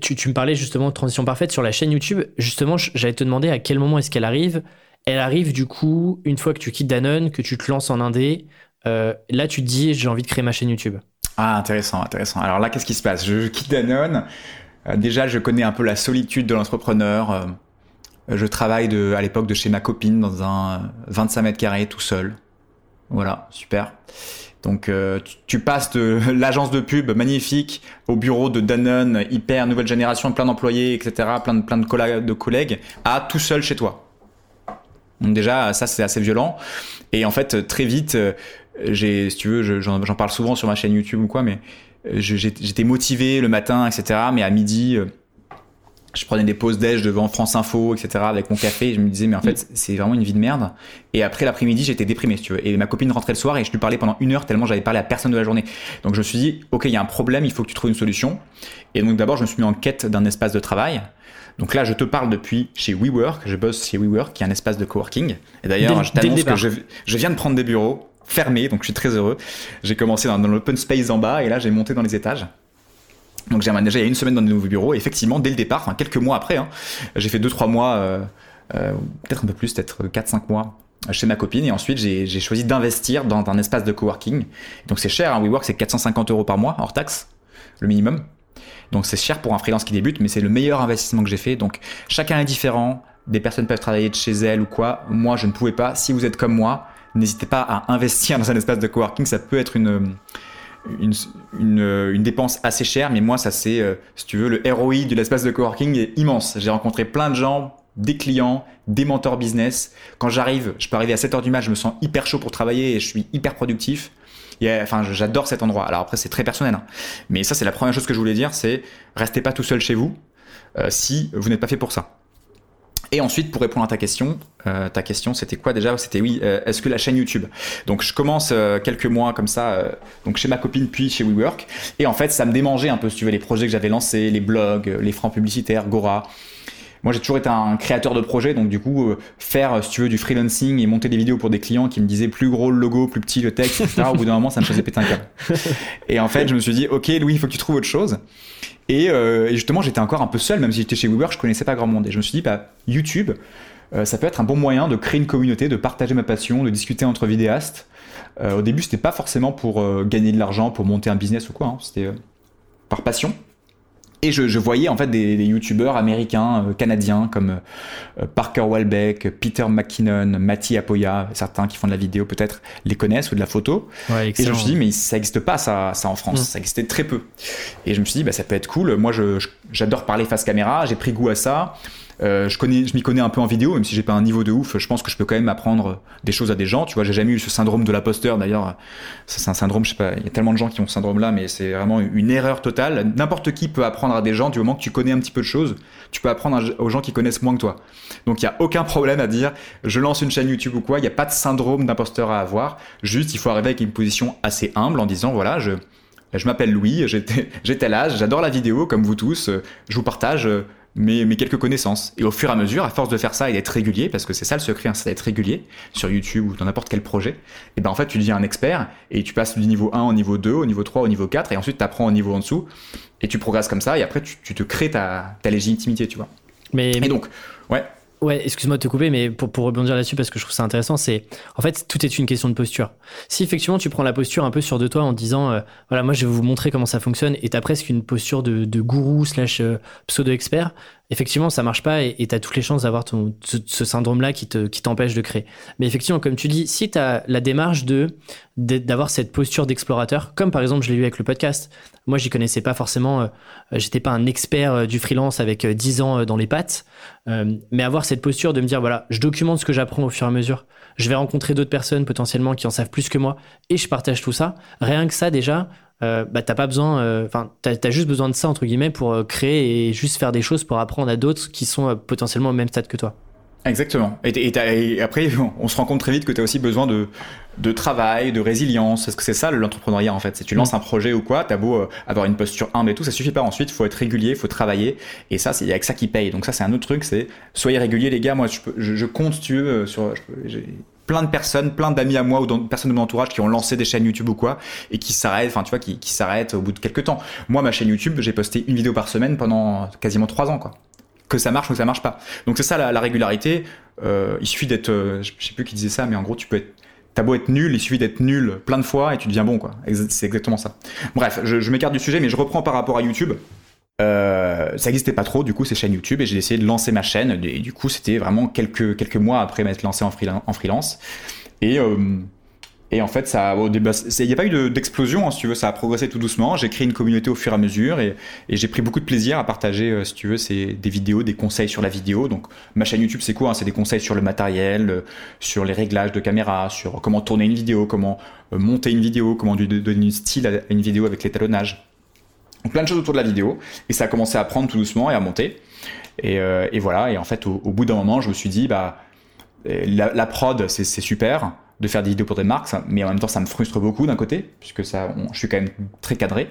tu, tu, me parlais justement de transition parfaite sur la chaîne YouTube. Justement, j'allais te demander à quel moment est-ce qu'elle arrive. Elle arrive du coup une fois que tu quittes Danone, que tu te lances en indé. là, tu te dis j'ai envie de créer ma chaîne YouTube. Ah, intéressant, intéressant. Alors là, qu'est-ce qui se passe? Je quitte Danone. Euh, déjà, je connais un peu la solitude de l'entrepreneur. Euh, je travaille à l'époque de chez ma copine dans un 25 mètres carrés tout seul. Voilà, super. Donc euh, tu, passes de l'agence de pub magnifique au bureau de Danone, hyper nouvelle génération, plein d'employés, etc., plein de collègues, à tout seul chez toi. Donc déjà, ça c'est assez violent. Et en fait, très vite, euh, j'ai, si tu veux, j'en parle souvent sur ma chaîne YouTube ou quoi, mais euh, j'étais motivé le matin, etc. Mais à midi, je prenais des pauses déj devant France Info, etc. avec mon café. Et je me disais, mais en fait, c'est vraiment une vie de merde. Et après l'après-midi, j'étais déprimé, si tu veux. Et ma copine rentrait le soir et je lui parlais pendant une heure tellement j'avais parlé à personne de la journée. Donc je me suis dit, ok, il y a un problème, il faut que tu trouves une solution. Et donc d'abord, je me suis mis en quête d'un espace de travail. Donc là, je te parle depuis chez WeWork. Je bosse chez WeWork, qui est un espace de coworking. Et d'ailleurs, je t'annonce que je, je viens de prendre des bureaux fermés, donc je suis très heureux. J'ai commencé dans, dans l'open space en bas et là, j'ai monté dans les étages. Donc j'ai déjà il y a une semaine dans des nouveaux bureaux. Et effectivement, dès le départ, enfin quelques mois après, hein, j'ai fait 2-3 mois, euh, euh, peut-être un peu plus, peut-être 4-5 mois chez ma copine. Et ensuite, j'ai choisi d'investir dans un espace de coworking. Donc c'est cher, hein, WeWork, c'est 450 euros par mois, hors taxe, le minimum. Donc c'est cher pour un freelance qui débute, mais c'est le meilleur investissement que j'ai fait. Donc chacun est différent. Des personnes peuvent travailler de chez elles ou quoi. Moi, je ne pouvais pas. Si vous êtes comme moi, n'hésitez pas à investir dans un espace de coworking. Ça peut être une une, une, dépense assez chère, mais moi, ça c'est, euh, si tu veux, le ROI de l'espace de coworking est immense. J'ai rencontré plein de gens, des clients, des mentors business. Quand j'arrive, je peux arriver à 7h du match, je me sens hyper chaud pour travailler et je suis hyper productif. Enfin, j'adore cet endroit. Alors après, c'est très personnel. Hein. Mais ça, c'est la première chose que je voulais dire, c'est restez pas tout seul chez vous euh, si vous n'êtes pas fait pour ça. Et ensuite, pour répondre à ta question, euh, ta question c'était quoi déjà? C'était oui, euh, est-ce que la chaîne YouTube? Donc je commence quelques mois comme ça, donc chez ma copine puis chez WeWork, et en fait ça me démangeait un peu si tu veux les projets que j'avais lancés, les blogs, les francs publicitaires, Gora. Moi j'ai toujours été un créateur de projets, donc du coup faire si tu veux du freelancing et monter des vidéos pour des clients qui me disaient plus gros le logo, plus petit le texte, etc. au bout d'un moment ça me faisait péter un câble. Et en fait je me suis dit ok Louis il faut que tu trouves autre chose. Euh, et, justement, j'étais encore un peu seul, même si j'étais chez WeWork, je connaissais pas grand monde. Et je me suis dit, bah, YouTube, euh, ça peut être un bon moyen de créer une communauté, de partager ma passion, de discuter entre vidéastes. Euh, au début, c'était pas forcément pour gagner de l'argent, pour monter un business ou quoi, hein. c'était par passion. Et je, voyais en fait des, youtubeurs américains, euh, canadiens comme euh, Parker Welbeck, Peter McKinnon, Matty Apoya, certains qui font de la vidéo peut-être les connaissent ou de la photo. et je me suis dit mais ça n'existe pas ça, ça en France, mm. ça existait très peu. Et je me suis dit bah, ça peut être cool. Moi j'adore parler face caméra, j'ai pris goût à ça. Euh, je m'y connais un peu en vidéo, même si j'ai pas un niveau de ouf. Je pense que je peux quand même apprendre des choses à des gens. Tu vois, j'ai jamais eu ce syndrome de l'imposteur. D'ailleurs, c'est un syndrome. Je sais pas. Il y a tellement de gens qui ont ce syndrome-là, mais c'est vraiment une erreur totale. N'importe qui peut apprendre à des gens du moment que tu connais un petit peu de choses. Tu peux apprendre aux gens qui connaissent moins que toi. Donc, il y a aucun problème à dire. Je lance une chaîne YouTube ou quoi. Il n'y a pas de syndrome d'imposteur à avoir. Juste, il faut arriver avec une position assez humble en disant voilà, je je m'appelle Louis, j'ai tel âge, j'adore la vidéo comme vous tous, je vous partage mais, quelques connaissances. Et au fur et à mesure, à force de faire ça et d'être régulier, parce que c'est ça le secret, hein, c'est d'être régulier sur YouTube ou dans n'importe quel projet, et ben en fait tu deviens un expert et tu passes du niveau 1 au niveau 2, au niveau 3, au niveau 4, et ensuite tu apprends au niveau en dessous, et tu progresses comme ça, et après tu, te crées ta, ta légitimité, tu vois. Mais, et donc, ouais. Ouais, excuse-moi de te couper, mais pour, rebondir là-dessus, parce que je trouve ça intéressant, c'est en fait, tout est une question de posture. Si effectivement tu prends la posture un peu sur de toi en disant, euh, voilà, moi je vais vous montrer comment ça fonctionne, et t'as presque une posture de, de gourou slash euh, pseudo-expert, effectivement, ça marche pas et tu as toutes les chances d'avoir ce, syndrome-là qui te qui t'empêche de créer. Mais effectivement, comme tu dis, si tu as la démarche de d'avoir cette posture d'explorateur, comme par exemple je l'ai eu avec le podcast. Moi, j'y connaissais pas forcément, euh, j'étais pas un expert euh, du freelance avec 10 euh, ans dans les pattes, mais avoir cette posture de me dire voilà, je documente ce que j'apprends au fur et à mesure. Je vais rencontrer d'autres personnes potentiellement qui en savent plus que moi et je partage tout ça. Rien que ça déjà, euh, bah, t'as pas besoin, euh, enfin, t'as as juste besoin de ça entre guillemets pour euh, créer et juste faire des choses pour apprendre à d'autres qui sont potentiellement au même stade que toi. Exactement. Et, après, on se rend compte très vite que tu as aussi besoin de, de travail, de résilience. Est-ce que c'est ça l'entrepreneuriat en fait? Si tu lances mm. un projet ou quoi, t'as beau avoir une posture humble et tout, ça suffit pas. Ensuite, il faut être régulier, il faut travailler. Et ça, c'est avec ça qui paye. Donc ça, c'est un autre truc, c'est soyez réguliers les gars. Moi, je, je, compte, si tu veux, sur plein de personnes, plein d'amis à moi ou de personnes de mon entourage qui ont lancé des chaînes YouTube ou quoi et qui s'arrêtent, enfin tu vois, qui, qui s'arrêtent au bout de quelques temps. Moi, ma chaîne YouTube, j'ai posté une vidéo par semaine pendant quasiment trois ans, quoi. Que ça marche ou que ça marche pas. Donc c'est ça la, régularité. Euh, il suffit d'être, euh, je sais plus qui disait ça, mais en gros tu peux être T'as beau être nul, il suffit d'être nul plein de fois et tu deviens bon, quoi. C'est exactement ça. Bref, je, je m'écarte du sujet, mais je reprends par rapport à YouTube. Euh, ça n'existait pas trop, du coup, ces chaînes YouTube, et j'ai essayé de lancer ma chaîne. Et du coup, c'était vraiment quelques, mois après m'être lancé en, freelance. Et, euh, Et en fait, ça, il n'y a pas eu d'explosion, hein, si tu veux, ça a progressé tout doucement. J'ai créé une communauté au fur et à mesure et, j'ai pris beaucoup de plaisir à partager, euh, si tu veux, des vidéos, des conseils sur la vidéo. Donc, ma chaîne YouTube, c'est quoi hein, C'est des conseils sur le matériel, sur les réglages de caméra, sur comment tourner une vidéo, comment monter une vidéo, comment donner un style à une vidéo avec l'étalonnage. Donc, plein de choses autour de la vidéo. Et ça a commencé à prendre tout doucement et à monter. Et, voilà. Et en fait, au, bout d'un moment, je me suis dit, bah, la, la prod, c'est super de faire des vidéos pour des marques, mais en même temps ça me frustre beaucoup d'un côté, puisque ça, je suis quand même très cadré.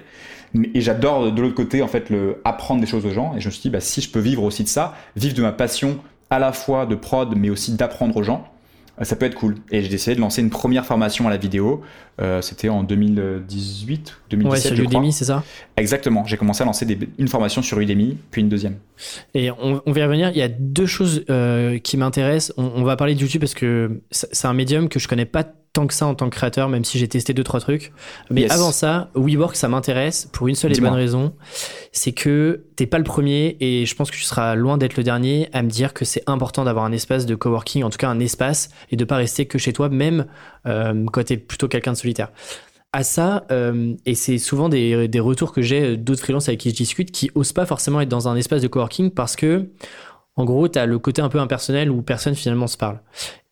Et j'adore de l'autre côté en fait le apprendre des choses aux gens. Et je me suis dit bah, si je peux vivre aussi de ça, vivre de ma passion à la fois de prod, mais aussi d'apprendre aux gens, euh, ça peut être cool. Et j'ai décidé de lancer une première formation à la vidéo. Euh, c'était en 2018, 2017. Ouais, sur Udemy, c'est ça? Exactement. J'ai commencé à lancer une formation sur Udemy, puis une deuxième. Et on, on va y revenir. Il y a deux choses euh, qui m'intéressent. On, on, va parler de YouTube parce que c'est un médium que je connais pas tant que ça en tant que créateur, même si j'ai testé deux trois trucs. Mais avant ça, WeWork, ça m'intéresse pour une seule et bonne raison, c'est que t'es pas le premier et je pense que tu seras loin d'être le dernier à me dire que c'est important d'avoir un espace de coworking, en tout cas un espace, et de pas rester que chez toi, même euh, quand t'es plutôt quelqu'un de solitaire. À ça, euh, et c'est souvent des, des, retours que j'ai d'autres freelances avec qui je discute qui osent pas forcément être dans un espace de coworking parce que en gros, tu as le côté un peu impersonnel où personne finalement se parle.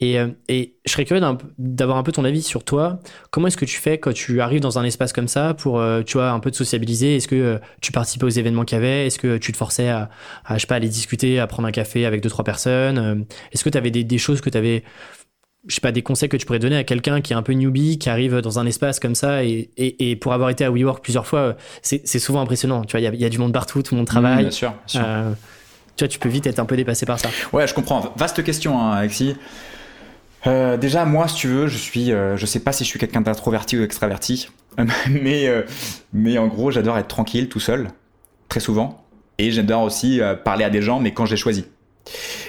Et, euh, et je serais curieux d'avoir un peu ton avis sur toi. Comment est-ce que tu fais quand tu arrives dans un espace comme ça pour, euh, tu vois, un peu te sociabiliser? Est-ce que euh, tu participais aux événements qu'il y avait? Est-ce que tu te forçais à, à, je sais pas, aller discuter, à prendre un café avec deux, trois personnes? Est-ce que tu avais des, des, choses que tu avais je sais pas, des conseils que tu pourrais donner à quelqu'un qui est un peu newbie, qui arrive dans un espace comme ça, et, et, et pour avoir été à WeWork plusieurs fois, c'est souvent impressionnant. Tu vois, il y, y a, du monde partout, tout le monde travaille. bien sûr. Bien sûr tu vois, tu peux vite être un peu dépassé par ça. Ouais, je comprends. Vaste question, hein, Alexis. Euh, déjà, moi, si tu veux, je suis, euh, je sais pas si je suis quelqu'un d'introverti ou extraverti, mais, euh, mais en gros, j'adore être tranquille, tout seul, très souvent, et j'adore aussi parler à des gens, mais quand j'ai choisi.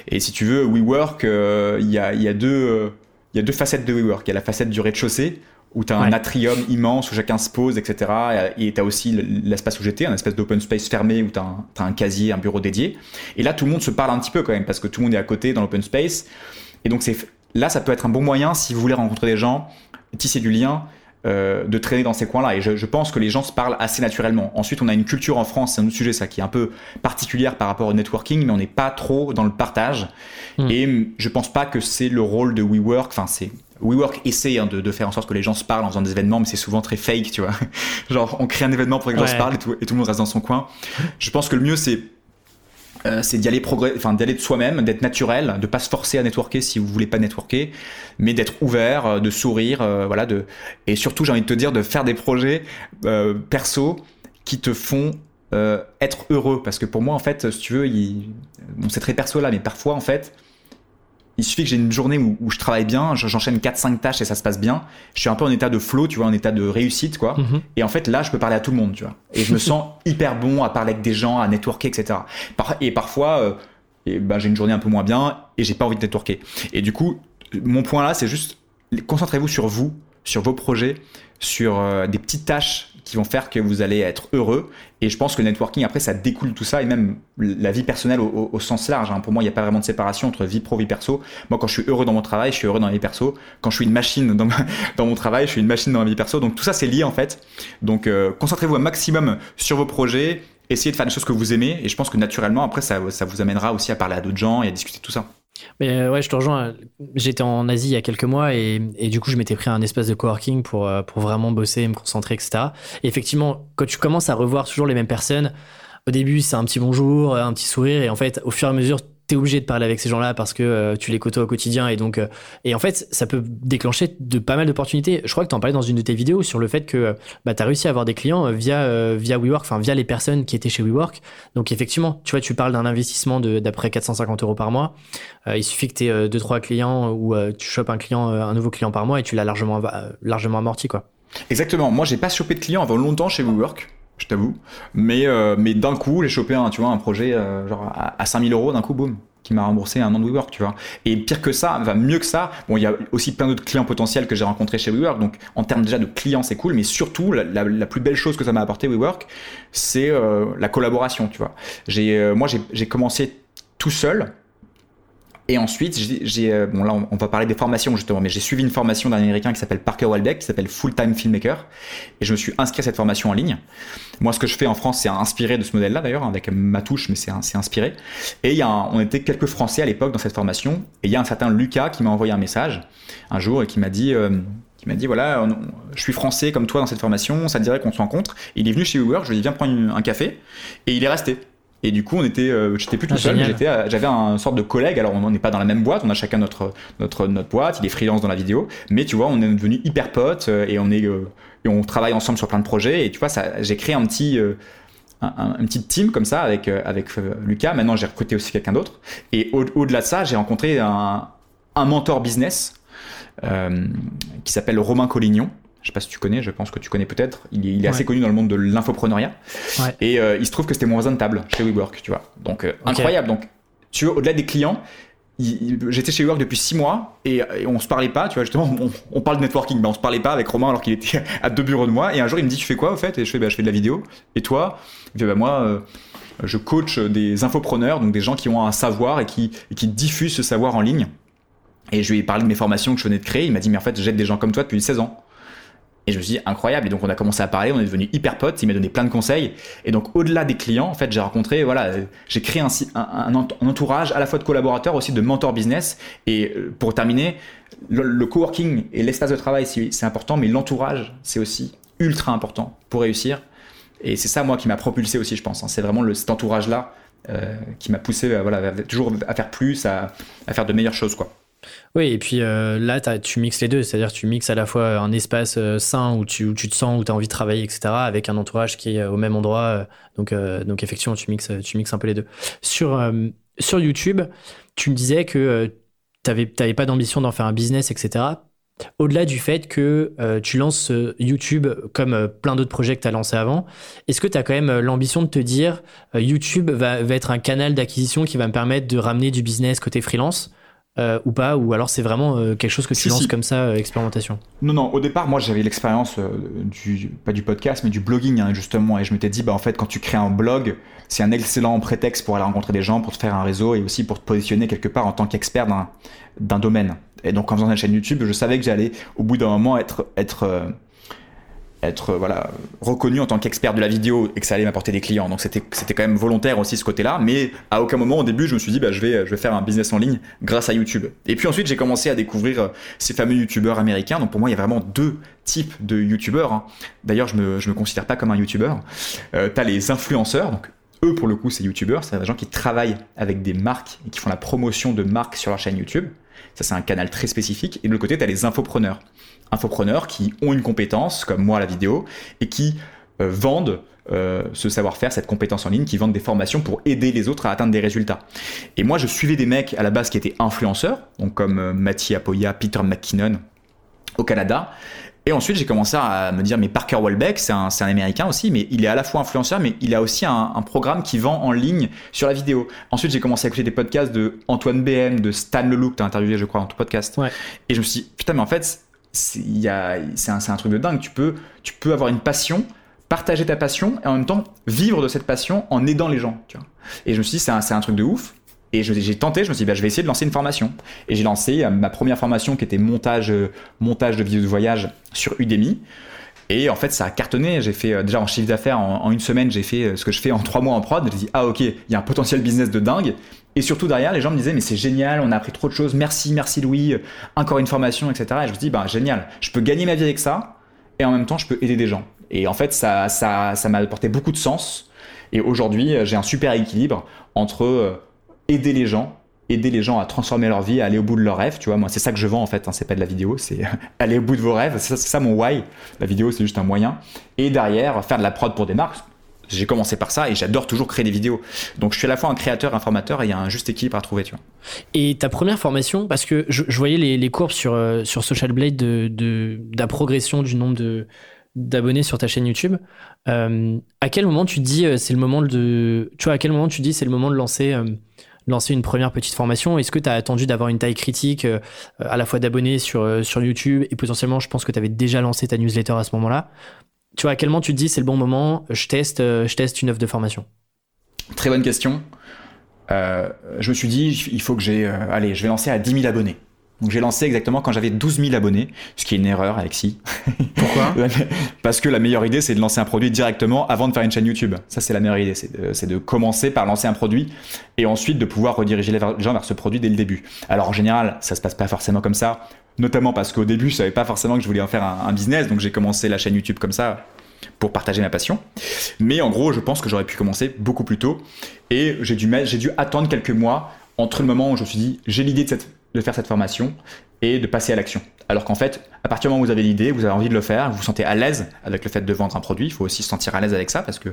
Et si tu veux, WeWork, il y a, y, a deux, y a deux facettes de WeWork. Il y a la facette du rez-de-chaussée, où tu as un atrium immense où chacun se pose, etc. Et tu as aussi l'espace où j'étais, un espèce d'open space fermé où tu as, un casier, un bureau dédié. Et là, tout le monde se parle un petit peu quand même, parce que tout le monde est à côté dans l'open space. Et donc, là, ça peut être un bon moyen si vous voulez rencontrer des gens, tisser du lien. Euh, de traîner dans ces coins-là. Et je, pense que les gens se parlent assez naturellement. Ensuite, on a une culture en France, c'est un autre sujet, ça, qui est un peu particulière par rapport au networking, mais on n'est pas trop dans le partage. Hmm. Et je pense pas que c'est le rôle de WeWork. Enfin, c'est WeWork essaie hein, de, faire en sorte que les gens se parlent en faisant des événements, mais c'est souvent très fake, tu vois. Genre, on crée un événement pour que les gens se parlent et tout, et tout, le monde reste dans son coin. Je pense que le mieux, c'est euh, c'est d'y aller enfin d'aller de soi-même, d'être naturel, de pas se forcer à networker si vous voulez pas networker, mais d'être ouvert, euh, de sourire, euh, voilà, de et surtout j'ai envie de te dire de faire des projets perso qui te font être heureux, parce que pour moi en fait, si tu veux, c'est très perso là, mais parfois en fait il suffit que j'ai une journée où, je travaille bien, j'enchaîne 4-5 tâches et ça se passe bien. Je suis un peu en état de flow, tu vois, en état de réussite, quoi. Mhm. Et en fait, là, je peux parler à tout le monde, tu vois. Et je me sens hyper bon à parler avec des gens, à networker, etc. et parfois, euh, et ben, j'ai une journée un peu moins bien et j'ai pas envie de networker. Et du coup, mon point là, c'est juste concentrez-vous sur vous, sur vos projets, sur euh, des petites tâches qui vont faire que vous allez être heureux. Et je pense que le networking, après, ça découle tout ça, et même la vie personnelle au, sens large. Hein. Pour moi, il n'y a pas vraiment de séparation entre vie pro, vie perso. Moi, quand je suis heureux dans mon travail, je suis heureux dans la vie perso. Quand je suis une machine dans, mon travail, je suis une machine dans ma vie perso. Donc tout ça, c'est lié en fait. Donc euh, concentrez-vous un maximum sur vos projets, essayez de faire des choses que vous aimez, et je pense que naturellement, après, ça, ça vous amènera aussi à parler à d'autres gens et à discuter de tout ça. Mais euh, ouais, je te rejoins. J'étais en Asie il y a quelques mois et, du coup, je m'étais pris un espace de coworking pour, euh, pour vraiment bosser, me concentrer, etc. Et effectivement, quand tu commences à revoir toujours les mêmes personnes, au début, c'est un petit bonjour, un petit sourire, et en fait, au fur et à mesure, t'es obligé de parler avec ces gens-là parce que euh, tu les côtoies au quotidien et donc euh, et en fait ça peut déclencher de pas mal d'opportunités. Je crois que t'en parlais dans une de tes vidéos sur le fait que bah t'as réussi à avoir des clients euh, via via WeWork, enfin via les personnes qui étaient chez WeWork. Donc effectivement, tu vois, tu parles d'un investissement d'après 450 euros par mois. il suffit que t'aies deux trois clients ou tu chopes un client, un nouveau client par mois et tu l'as largement largement amorti quoi. Exactement. Moi, j'ai pas chopé de clients avant longtemps chez WeWork je t'avoue. Mais, euh, mais d'un coup, j'ai chopé un, tu vois, un projet euh, genre à, 5000 euros, d'un coup, boum, qui m'a remboursé un an de WeWork, tu vois. Et pire que ça, va mieux que ça, bon, il y a aussi plein d'autres clients potentiels que j'ai rencontrés chez WeWork, donc en termes déjà de clients, c'est cool, mais surtout, la, plus belle chose que ça m'a apporté WeWork, c'est euh, la collaboration, tu vois. J'ai, moi, j'ai commencé tout seul, Et ensuite, j'ai, euh, bon là, on, va parler des formations justement, mais j'ai suivi une formation d'un américain qui s'appelle Parker Walbeck, qui s'appelle Full Time Filmmaker, et je me suis inscrit à cette formation en ligne. Moi, ce que je fais en France, c'est inspiré de ce modèle-là d'ailleurs, avec ma touche, mais c'est, inspiré. Et il y a on était quelques Français à l'époque dans cette formation, et il y a un certain Lucas qui m'a envoyé un message un jour et qui m'a dit. Euh, qui m'a dit voilà, je suis français comme toi dans cette formation, ça te dirait qu'on se rencontre. il est venu chez WeWork, je lui ai dit viens prendre un café, et il est resté. Et du coup, on était, euh, j'étais plus tout ah, seul, j'avais un sorte de collègue. Alors, on n'est pas dans la même boîte, on a chacun notre, notre, notre boîte, il est freelance dans la vidéo. Mais tu vois, on est devenu hyper potes euh, et on, est, euh, et on travaille ensemble sur plein de projets. Et tu vois, j'ai créé un petit. Un, petit team comme ça avec, avec Lucas. Maintenant, j'ai recruté aussi quelqu'un d'autre. Et au-delà de ça, j'ai rencontré un, un mentor business qui s'appelle Romain Collignon, je sais pas si tu connais, je pense que tu connais peut-être. Il est, assez connu dans le monde de l'infopreneuriat. Et euh, il se trouve que c'était mon voisin de table chez WeWork, tu vois. Donc euh, incroyable. Donc tu vois, au-delà des clients, j'étais chez WeWork depuis six mois et, on se parlait pas, tu vois, justement, on, parle de networking, ben on se parlait pas avec Romain alors qu'il était à deux bureaux de moi. Et un jour, il me dit, tu fais quoi au fait? Et je fais, bah, je fais de la vidéo. Et toi? Il fait, bah, moi, euh, je coach des infopreneurs, donc des gens qui ont un savoir et qui, et qui diffusent ce savoir en ligne. Et je lui ai parlé de mes formations que je venais de créer. Il m'a dit, mais en fait, j'aide des gens comme toi depuis 16 ans. Et je me suis dit, incroyable. Et donc, on a commencé à parler, on est devenu hyper potes. Il m'a donné plein de conseils. Et donc, au-delà des clients, en fait, j'ai rencontré, voilà, j'ai créé un, entourage à la fois de collaborateurs, aussi de mentors business. Et euh, pour terminer, le, coworking et l'espace de travail, c'est important, mais l'entourage, c'est aussi ultra important pour réussir. Et c'est ça, moi, qui m'a propulsé aussi, je pense. Hein. C'est vraiment le, cet entourage-là euh, qui m'a poussé, voilà, toujours à faire plus, à, à faire de meilleures choses, quoi. Oui, et puis euh, là, tu mixes les deux, c'est-à-dire tu mixes à la fois un espace euh, sain où tu, tu, te sens, où tu as envie de travailler, etc., avec un entourage qui est au même endroit. Euh, donc, donc effectivement, tu mixes, tu mixes un peu les deux. Sur, sur YouTube, tu me disais que tu n'avais pas d'ambition d'en faire un business, etc. Au-delà du fait que tu lances YouTube comme plein d'autres projets que tu as lancés avant, est-ce que tu as quand même l'ambition de te dire YouTube va, va être un canal d'acquisition qui va me permettre de ramener du business côté freelance? Euh, ou pas Ou alors c'est vraiment euh, quelque chose que tu lances comme ça, euh, expérimentation Non, non, au départ, moi j'avais l'expérience du, pas du podcast, mais du blogging, hein, justement. Et je m'étais dit, bah, en fait, quand tu crées un blog, c'est un excellent prétexte pour aller rencontrer des gens, pour te faire un réseau et aussi pour te positionner quelque part en tant qu'expert d'un domaine. Et donc en faisant une chaîne YouTube, je savais que j'allais au bout d'un moment être, être être euh, voilà reconnu en tant qu'expert de la vidéo et que ça allait m'apporter des clients. Donc c'était quand même volontaire aussi ce côté-là, mais à aucun moment au début je me suis dit bah je vais je vais faire un business en ligne grâce à YouTube. Et puis ensuite j'ai commencé à découvrir euh, ces fameux youtubeurs américains. Donc pour moi il y a vraiment deux types de youtubeurs. Hein. D'ailleurs je me je me considère pas comme un youtubeur. Euh, T'as les influenceurs donc eux pour le coup c'est youtubeurs, c'est des gens qui travaillent avec des marques et qui font la promotion de marques sur leur chaîne YouTube. Ça c'est un canal très spécifique. Et de l'autre côté t'as les infopreneurs infopreneurs qui ont une compétence, comme moi la vidéo, et qui euh, vendent euh, ce savoir-faire, cette compétence en ligne, qui vendent des formations pour aider les autres à atteindre des résultats. Et moi, je suivais des mecs à la base qui étaient influenceurs, donc comme euh, Mathieu Apoya, Peter McKinnon au Canada. Et ensuite, j'ai commencé à me dire, mais Parker Walbeck, c'est un, un, Américain aussi, mais il est à la fois influenceur, mais il a aussi un, un programme qui vend en ligne sur la vidéo. Ensuite, j'ai commencé à écouter des podcasts de Antoine BM, de Stan Leloup, que tu as interviewé, je crois, dans ton podcast. Et je me suis dit, putain, mais en fait, c'est un, truc de dingue. Tu peux, avoir une passion, partager ta passion et en même temps vivre de cette passion en aidant les gens. Et je me suis dit, c'est un, truc de ouf. Et j'ai tenté, je me suis dit, bah, je vais essayer de lancer une formation. Et j'ai lancé euh, ma première formation qui était montage, euh, montage de vidéos de voyage sur Udemy. Et en fait, ça a cartonné. J'ai fait euh, déjà en chiffre d'affaires en, une semaine, j'ai fait ce que je fais en trois mois en prod. J'ai dit ah ok, il y a un potentiel business de dingue. Et surtout derrière, les gens me disaient mais c'est génial, on a appris trop de choses, merci, merci Louis, encore une formation, etc. Et je me dis bah génial, je peux gagner ma vie avec ça, et en même temps je peux aider des gens. Et en fait ça ça ça m'a apporté beaucoup de sens. Et aujourd'hui j'ai un super équilibre entre euh, aider les gens, aider les gens à transformer leur vie, à aller au bout de leurs rêves. Tu vois, moi c'est ça que je vends en fait. Hein, c'est pas de la vidéo, c'est aller au bout de vos rêves. C'est ça, ça mon why. La vidéo c'est juste un moyen. Et derrière faire de la prod pour des marques j'ai commencé par ça et j'adore toujours créer des vidéos. Donc je suis à la fois un créateur, un formateur et il y a un juste équilibre à trouver, tu vois. Et ta première formation, parce que je, voyais les, courbes sur, euh, sur Social Blade de, de, la progression du nombre de d'abonnés sur ta chaîne YouTube. Euh, à quel moment tu dis euh, c'est le moment de tu vois à quel moment tu dis c'est le moment de lancer lancer une première petite formation? Est-ce que tu as attendu d'avoir une taille critique à la fois d'abonnés sur, sur YouTube et potentiellement je pense que tu avais déjà lancé ta newsletter à ce moment-là? Tu vois, à quel moment tu te dis c'est le bon moment, je teste, euh, je teste une offre de formation? Très bonne question. je me suis dit, il faut que j'ai, allez, je vais lancer à 10 000 abonnés. Donc j'ai lancé exactement quand j'avais 12 000 abonnés, ce qui est une erreur, Alexis. Pourquoi Parce que la meilleure idée, c'est de lancer un produit directement avant de faire une chaîne YouTube. Ça, c'est la meilleure idée, c'est de, commencer par lancer un produit et ensuite de pouvoir rediriger les gens vers ce produit dès le début. Alors en général, ça se passe pas forcément comme ça, notamment parce qu'au début, je savais pas forcément que je voulais en faire un, business, donc j'ai commencé la chaîne YouTube comme ça pour partager ma passion. Mais en gros, je pense que j'aurais pu commencer beaucoup plus tôt et j'ai dû, j'ai dû attendre quelques mois entre le moment où je me suis dit j'ai l'idée de cette de faire cette formation et de passer à l'action. Alors qu'en fait, à partir du moment où vous avez l'idée, vous avez envie de le faire, vous vous sentez à l'aise avec le fait de vendre un produit, il faut aussi se sentir à l'aise avec ça parce que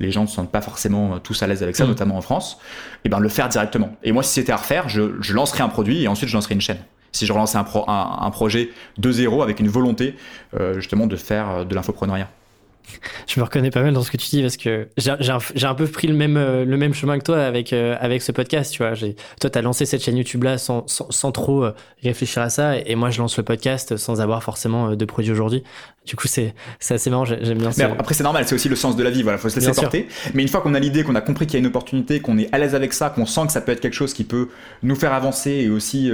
les gens ne se sentent pas forcément tous à l'aise avec ça, mm. notamment en France, et bien le faire directement. Et moi, si c'était à refaire, je, je, lancerais un produit et ensuite je lancerais une chaîne. Si je relançais un, un, projet de zéro avec une volonté euh, justement de faire de l'infopreneuriat. Je me reconnais pas mal dans ce que tu dis parce que j'ai un, peu pris le même, euh, le même chemin que toi avec, euh, avec ce podcast. Tu vois, toi, tu as lancé cette chaîne YouTube là sans, sans, trop euh, réfléchir à ça. Et moi, je lance le podcast sans avoir forcément de produit aujourd'hui. Du coup, c'est assez marrant. J'aime bien ça. Après, c'est normal. C'est aussi le sens de la vie. Voilà, faut se laisser porter. Mais une fois qu'on a l'idée, qu'on a compris qu'il y a une opportunité, qu'on est à l'aise avec ça, qu'on sent que ça peut être quelque chose qui peut nous faire avancer et aussi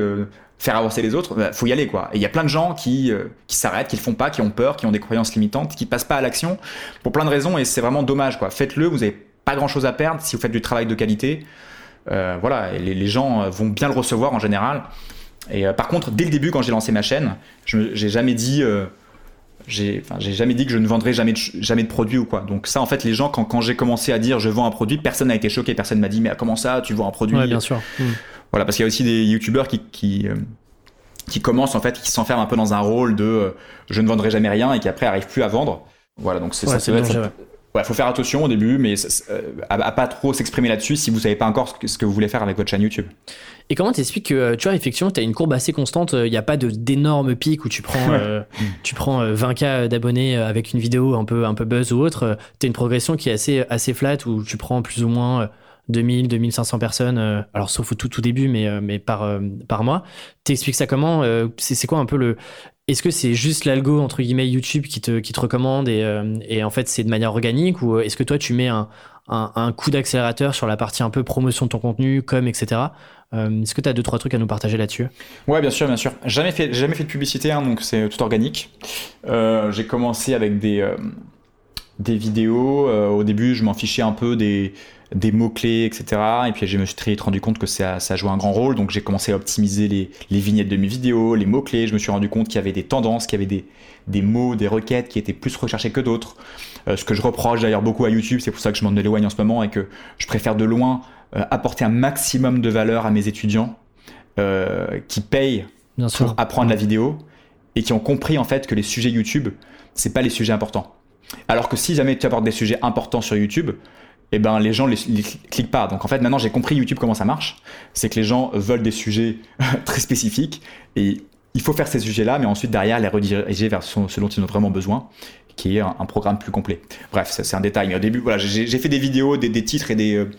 faire avancer les autres, bah, faut y aller quoi. Et il y a plein de gens qui, euh, qui s'arrêtent, qui le font pas, qui ont peur, qui ont des croyances limitantes, qui passent pas à l'action pour plein de raisons et c'est vraiment dommage quoi. Faites-le, vous avez pas grand chose à perdre si vous faites du travail de qualité. Euh, voilà, les, gens vont bien le recevoir en général. Et euh, par contre, dès le début, quand j'ai lancé ma chaîne, je j'ai jamais dit, j'ai, j'ai jamais dit que je ne vendrais jamais de, jamais de produits ou quoi. Donc ça, en fait, les gens, quand, quand j'ai commencé à dire je vends un produit, personne n'a été choqué, personne m'a dit mais comment ça, tu vends un produit? Ouais, bien sûr. Hmm. Voilà, parce qu'il y a aussi des youtubeurs qui, qui, euh, qui commencent en fait, qui s'enferment un peu dans un rôle de euh, je ne vendrai jamais rien et qui après arrivent plus à vendre. Voilà, donc c'est ça. C'est Ouais, faut faire attention au début, mais euh, à, pas trop s'exprimer là-dessus si vous savez pas encore ce que, vous voulez faire avec votre chaîne YouTube. Et comment t'expliques que, tu vois, effectivement, tu as une courbe assez constante, il n'y a pas d'énormes pics où tu prends, tu prends 20K d'abonnés avec une vidéo un peu, un peu buzz ou autre, tu as une progression qui est assez, assez flat où tu prends plus ou moins 2000, 2500 personnes, euh, alors sauf au tout, tout début, mais, euh, mais par, euh, par mois. T'expliques ça comment C'est quoi un peu le. Est-ce que c'est juste l'algo, entre guillemets, YouTube qui te, qui te recommande et, et en fait c'est de manière organique ou est-ce que toi tu mets un, un, coup d'accélérateur sur la partie un peu promotion de ton contenu, com, etc. Est-ce que tu as deux, trois trucs à nous partager là-dessus? Ouais, bien sûr, bien sûr. Jamais fait, jamais fait de publicité, hein, donc c'est tout organique. j'ai commencé avec des, des vidéos. au début, je m'en fichais un peu des, des mots-clés, etc. Et puis je me suis très vite rendu compte que ça, ça jouait un grand rôle, donc j'ai commencé à optimiser les, vignettes de mes vidéos, les mots-clés. Je me suis rendu compte qu'il y avait des tendances, qu'il y avait des, mots, des requêtes qui étaient plus recherchés que d'autres. Euh, ce que je reproche d'ailleurs beaucoup à YouTube, c'est pour ça que je m'en éloigne en ce moment et que je préfère de loin euh, apporter un maximum de valeur à mes étudiants euh, qui payent pour apprendre la vidéo et qui ont compris en fait que les sujets YouTube, c'est pas les sujets importants. Alors que si jamais tu apportes des sujets importants sur YouTube, eh ben les gens les, les, cliquent pas. Donc en fait maintenant j'ai compris YouTube comment ça marche. C'est que les gens veulent des sujets très spécifiques et il faut faire ces sujets-là, mais ensuite derrière les rediriger vers ce dont ils ont vraiment besoin, qui est un, programme plus complet. Bref, c'est un détail. Mais au début, voilà, j'ai fait des vidéos, des, des titres et des euh,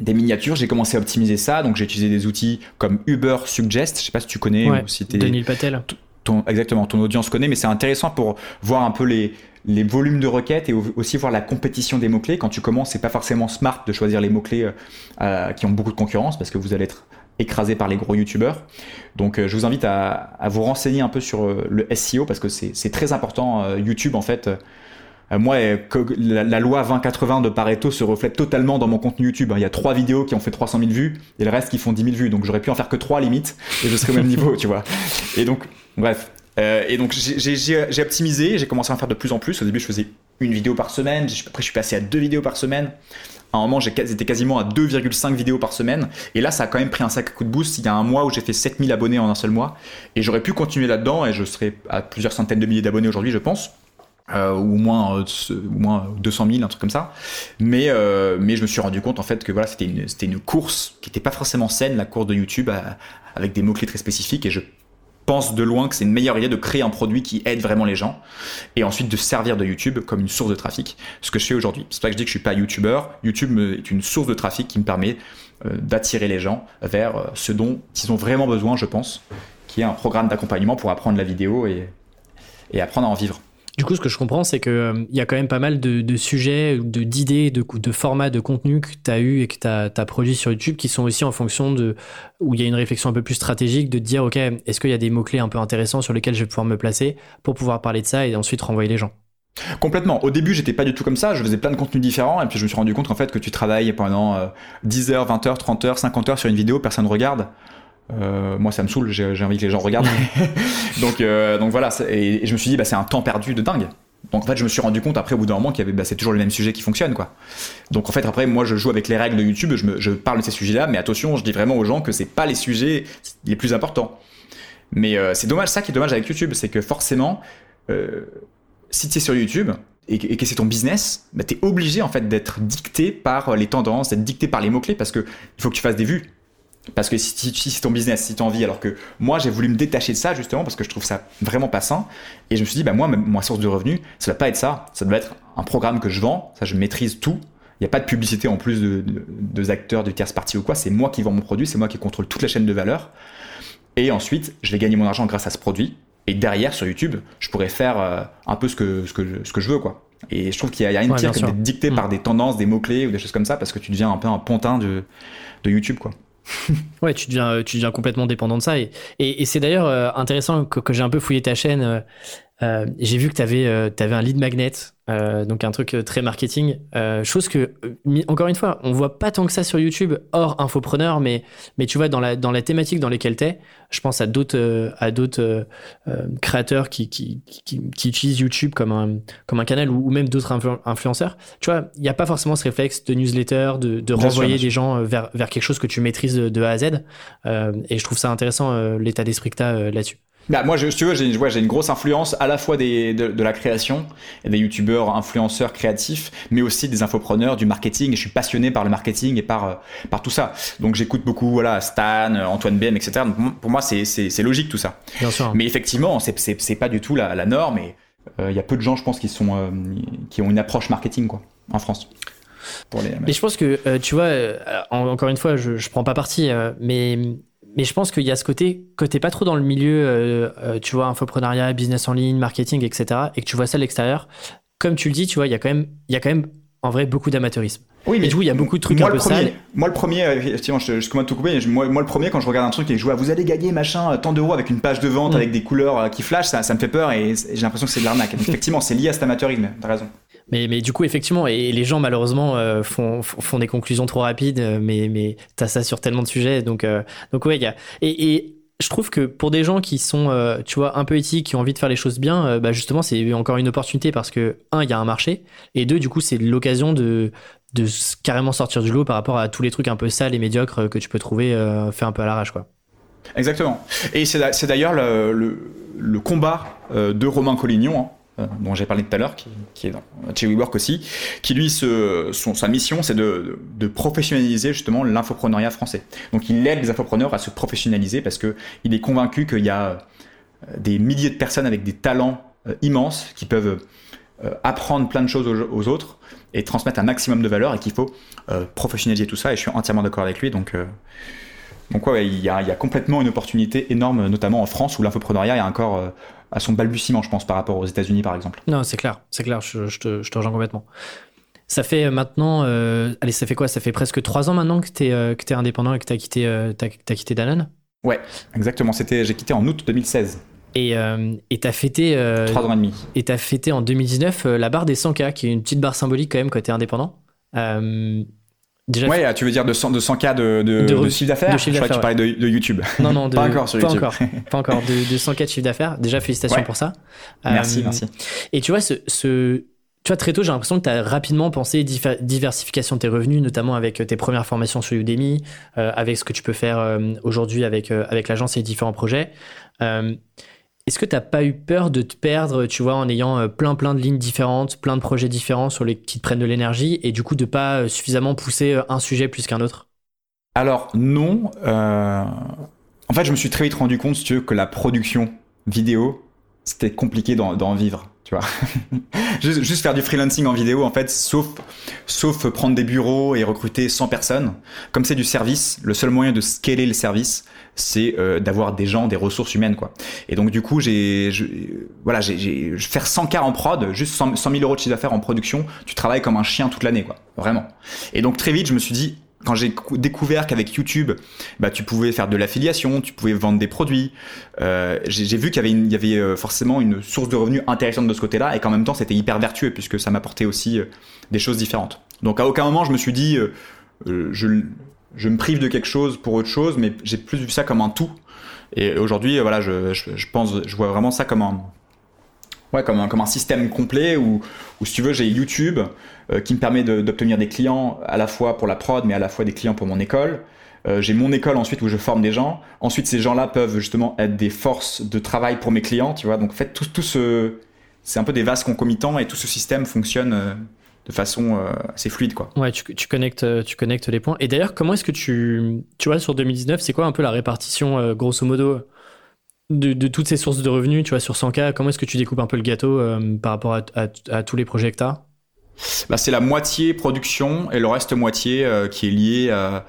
des miniatures, j'ai commencé à optimiser ça, donc j'ai utilisé des outils comme Uber Suggest, je sais pas si tu connais ou si Denis Patel. Ton, exactement, ton audience connaît, mais c'est intéressant pour voir un peu les, les volumes de requêtes et aussi voir la compétition des mots-clés. Quand tu commences, c'est pas forcément smart de choisir les mots-clés euh, euh, qui ont beaucoup de concurrence parce que vous allez être écrasé par les gros youtubeurs. Donc euh, je vous invite à, vous renseigner un peu sur le SEO parce que c'est très important. YouTube en fait, moi la, la loi 2080 de Pareto se reflète totalement dans mon contenu YouTube. Il y a trois vidéos qui ont fait 300 000 vues et le reste qui font 10 000 vues. Donc j'aurais pu en faire que trois limite et je serais au même niveau, tu vois. Et donc bref, euh, et donc j'ai optimisé, j'ai commencé à en faire de plus en plus. Au début, je faisais une vidéo par semaine. Après, je suis passé à deux vidéos par semaine. À un moment, j'étais quasiment à 2,5 vidéos par semaine. Et là, ça a quand même pris un sacré coup de boost. Il y a un mois où j'ai fait 7000 abonnés en un seul mois. Et j'aurais pu continuer là-dedans et je serais à plusieurs centaines de milliers d'abonnés aujourd'hui, je pense. Euh, ou moins, euh, moins 200 000, un truc comme ça. Mais, euh, mais je me suis rendu compte en fait que voilà, c'était une, une course qui n'était pas forcément saine, la course de YouTube, avec des mots-clés très spécifiques. Et je pense de loin que c'est une meilleure idée de créer un produit qui aide vraiment les gens et ensuite de servir de YouTube comme une source de trafic, ce que je fais aujourd'hui. C'est pas que je dis que je suis pas YouTuber, YouTube est une source de trafic qui me permet euh, d'attirer les gens vers euh, ce dont ils ont vraiment besoin, je pense, qui est un programme d'accompagnement pour apprendre la vidéo et apprendre à en vivre. Du coup, ce que je comprends, c'est qu'il euh, y a quand même pas mal de, sujets, d'idées, de, de, formats, de contenu que tu as eu et que tu as, produit sur YouTube qui sont aussi en fonction de. où il y a une réflexion un peu plus stratégique de dire, OK, est-ce qu'il y a des mots-clés un peu intéressants sur lesquels je vais pouvoir me placer pour pouvoir parler de ça et ensuite renvoyer les gens? Complètement. Au début, j'étais pas du tout comme ça. Je faisais plein de contenus différents et puis je me suis rendu compte qu'en fait, que tu travailles pendant 10 heures, 20 heures, 30 heures, 50 heures sur une vidéo, personne ne regarde. Euh, moi, ça me saoule, j'ai envie que les gens regardent. donc, euh, donc voilà, et, je me suis dit, bah, c'est un temps perdu de dingue. Donc en fait, je me suis rendu compte après, au bout d'un moment, qu'il y avait, bah, c'est toujours le même sujet qui fonctionne, quoi. Donc en fait, après, moi, je joue avec les règles de YouTube, je, me, je parle de ces sujets-là, mais attention, je dis vraiment aux gens que c'est pas les sujets les plus importants. Mais euh, c'est dommage, ça qui est dommage avec YouTube, c'est que forcément, si tu es sur YouTube, et que, c'est ton business, bah, tu es obligé en fait d'être dicté par les tendances, d'être dicté par les mots-clés parce que il faut que tu fasses des vues. Parce que si, c'est ton business, si tu as envie, alors que moi j'ai voulu me détacher de ça justement parce que je trouve ça vraiment pas sain. Et je me suis dit, bah moi, ma source de revenus, ça doit pas être ça. Ça doit être un programme que je vends, ça je maîtrise tout. Il n'y a pas de publicité en plus de, de, acteurs, de tierce partie ou quoi. C'est moi qui vends mon produit, c'est moi qui contrôle toute la chaîne de valeur. Et ensuite, je vais gagner mon argent grâce à ce produit. Et derrière, sur YouTube, je pourrais faire euh, un peu ce que, ce que, je, ce que je veux, quoi. Et je trouve qu'il y a, une tire que d'être dicté par mm. des tendances, des mots-clés ou des choses comme ça, parce que tu deviens un peu un pontin de, de YouTube, quoi. ouais, tu deviens, tu deviens complètement dépendant de ça. Et, c'est d'ailleurs euh, intéressant que, que j'ai un peu fouillé ta chaîne. Euh, euh, j'ai vu que tu avais, euh, avais, un lead magnet, euh, donc un truc très marketing. chose que, encore une fois, on voit pas tant que ça sur YouTube, hors infopreneur, mais, mais tu vois, dans la, dans la thématique dans laquelle tu es, je pense à d'autres à d'autres créateurs qui, qui, qui, qui, utilisent YouTube comme un, comme un canal ou, même d'autres influenceurs. Tu vois, il n'y a pas forcément ce réflexe de newsletter, de, de renvoyer des gens vers, vers quelque chose que tu maîtrises de, de A à Z. et je trouve ça intéressant l'état d'esprit que tu as là-dessus. Bah, moi, je, si tu veux, j'ai ouais, une grosse influence à la fois des, de, de la création, des youtubeurs, influenceurs créatifs, mais aussi des infopreneurs, du marketing. Et je suis passionné par le marketing et par, euh, par tout ça. Donc j'écoute beaucoup voilà, Stan, Antoine BM, etc. Donc pour moi, c'est logique tout ça. Bien sûr. Mais effectivement, c'est pas du tout la, la norme. Et euh, il y a peu de gens, je pense, qui, sont, euh, qui ont une approche marketing quoi, en France. Pour les... Mais je pense que, tu vois, encore une fois, je, je prends pas parti, mais mais je pense qu'il y a ce côté que t'es pas trop dans le milieu, euh, euh, tu vois, infoprenariat, business en ligne, marketing, etc. Et que tu vois ça de l'extérieur. Comme tu le dis, tu vois, il y a quand même, il y a quand même en vrai beaucoup d'amateurisme. Oui, mais du coup, il y a beaucoup de trucs moi, un peu sales. Moi, le premier, euh, effectivement, je, je commence tout couper. Moi, moi, le premier, quand je regarde un truc et je vois, vous allez gagner machin, tant d'euros avec une page de vente, mm. avec des couleurs qui flashent, ça, ça me fait peur et j'ai l'impression que c'est de l'arnaque. effectivement, c'est lié à cet amateurisme. T'as raison. Mais, mais du coup, effectivement, et les gens malheureusement euh, font, font des conclusions trop rapides, euh, mais, mais t'as ça sur tellement de sujets. Donc, euh, donc ouais, y a, et, je trouve que pour des gens qui sont, tu vois, un peu éthiques, qui ont envie de faire les choses bien, bah justement, c'est encore une opportunité parce que, un, il y a un marché, et deux, du coup, c'est l'occasion de, de carrément sortir du lot par rapport à tous les trucs un peu sales et médiocres que tu peux trouver fait un peu à l'arrache, quoi. Exactement. Et c'est d'ailleurs le, le, combat de Romain Collignon. Hein dont j'ai parlé tout à l'heure, qui, est dans, chez WeWork aussi, qui lui, son, sa mission, c'est de, professionnaliser justement l'infoprenariat français. Donc il aide les infopreneurs à se professionnaliser parce que il est convaincu qu'il y a euh, des milliers de personnes avec des talents euh, immenses qui peuvent apprendre plein de choses aux, autres et transmettre un maximum de valeur et qu'il faut professionnaliser tout ça et je suis entièrement d'accord avec lui donc donc ouais, il y, a, il y, a, complètement une opportunité énorme, notamment en France où l'infoprenariat est encore à son balbutiement, je pense, par rapport aux États-Unis, par exemple. Non, c'est clair, c'est clair, je, te, je, te, rejoins complètement. Ça fait maintenant, euh, allez, ça fait quoi? Ça fait presque trois ans maintenant que tu es, euh, es, indépendant et que tu as quitté, euh, as, quitté Danone? Ouais, exactement. C'était, j'ai quitté en août 2016. Et tu as fêté. Trois ans et demi. Et tu as fêté en 2019 la barre des 100K, qui est une petite barre symbolique quand même quand tu es indépendant. Déjà ouais, tu veux dire de 100, de 100K de, de, de, chiffre d'affaires Je crois que tu parlais de, de, YouTube. Non, non, pas encore sur pas YouTube. Encore, pas encore, de, de 100K de chiffre d'affaires. Déjà, félicitations pour ça. Merci, euh, merci. Et tu vois, ce, ce, tu vois, très tôt, j'ai l'impression que tu as rapidement pensé diversification de tes revenus, notamment avec euh, tes premières formations sur Udemy, euh, avec ce que tu peux faire euh, aujourd'hui avec, avec l'agence et les différents projets. Est-ce que tu n'as pas eu peur de te perdre, tu vois, en ayant euh, plein plein de lignes différentes, plein de projets différents sur qui te prennent de l'énergie et du coup de pas euh, suffisamment pousser euh, un sujet plus qu'un autre? Alors non. En fait, je me suis très vite rendu compte, si tu veux, que la production vidéo, c'était compliqué d'en vivre. tu vois. juste, juste, faire du freelancing en vidéo, en fait, sauf, sauf prendre des bureaux et recruter 100 personnes. Comme c'est du service, le seul moyen de scaler le service, c'est euh, d'avoir des gens, des ressources humaines, quoi. Et donc, du coup, j'ai, voilà, j'ai, faire 100 k en prod, juste 100, 100 000 euros de chiffre d'affaires en production, tu travailles comme un chien toute l'année, quoi. Vraiment. Et donc, très vite, je me suis dit, quand j'ai découvert qu'avec YouTube, bah, tu pouvais faire de l'affiliation, tu pouvais vendre des produits, euh, j'ai vu qu'il y y avait euh, forcément une source de revenus intéressante de ce côté-là et qu'en même temps c'était hyper vertueux puisque ça m'apportait aussi euh, des choses différentes. Donc à aucun moment je me suis dit je, je me prive de quelque chose pour autre chose, mais j'ai plus vu ça comme un tout. Et aujourd'hui, voilà, je, pense, je vois vraiment ça comme un, ouais, comme un, comme un système complet où, où si tu veux, j'ai YouTube euh, qui me permet d'obtenir des clients à la fois pour la prod, mais à la fois des clients pour mon école. Euh, j'ai mon école ensuite où je forme des gens. Ensuite, ces gens-là peuvent justement être des forces de travail pour mes clients, tu vois. Donc, en fait, tout, ce, c'est un peu des vases concomitants et tout ce système fonctionne euh, de façon assez fluide, quoi. Ouais, tu, tu, connectes, tu connectes les points. Et d'ailleurs, comment est-ce que tu, tu vois, sur 2019, c'est quoi un peu la répartition, grosso modo, de, toutes ces sources de revenus, tu vois, sur 100K, comment est-ce que tu découpes un peu le gâteau euh, par rapport à, tous les projets que tu as bah, C'est la moitié production et le reste moitié euh, qui est lié à,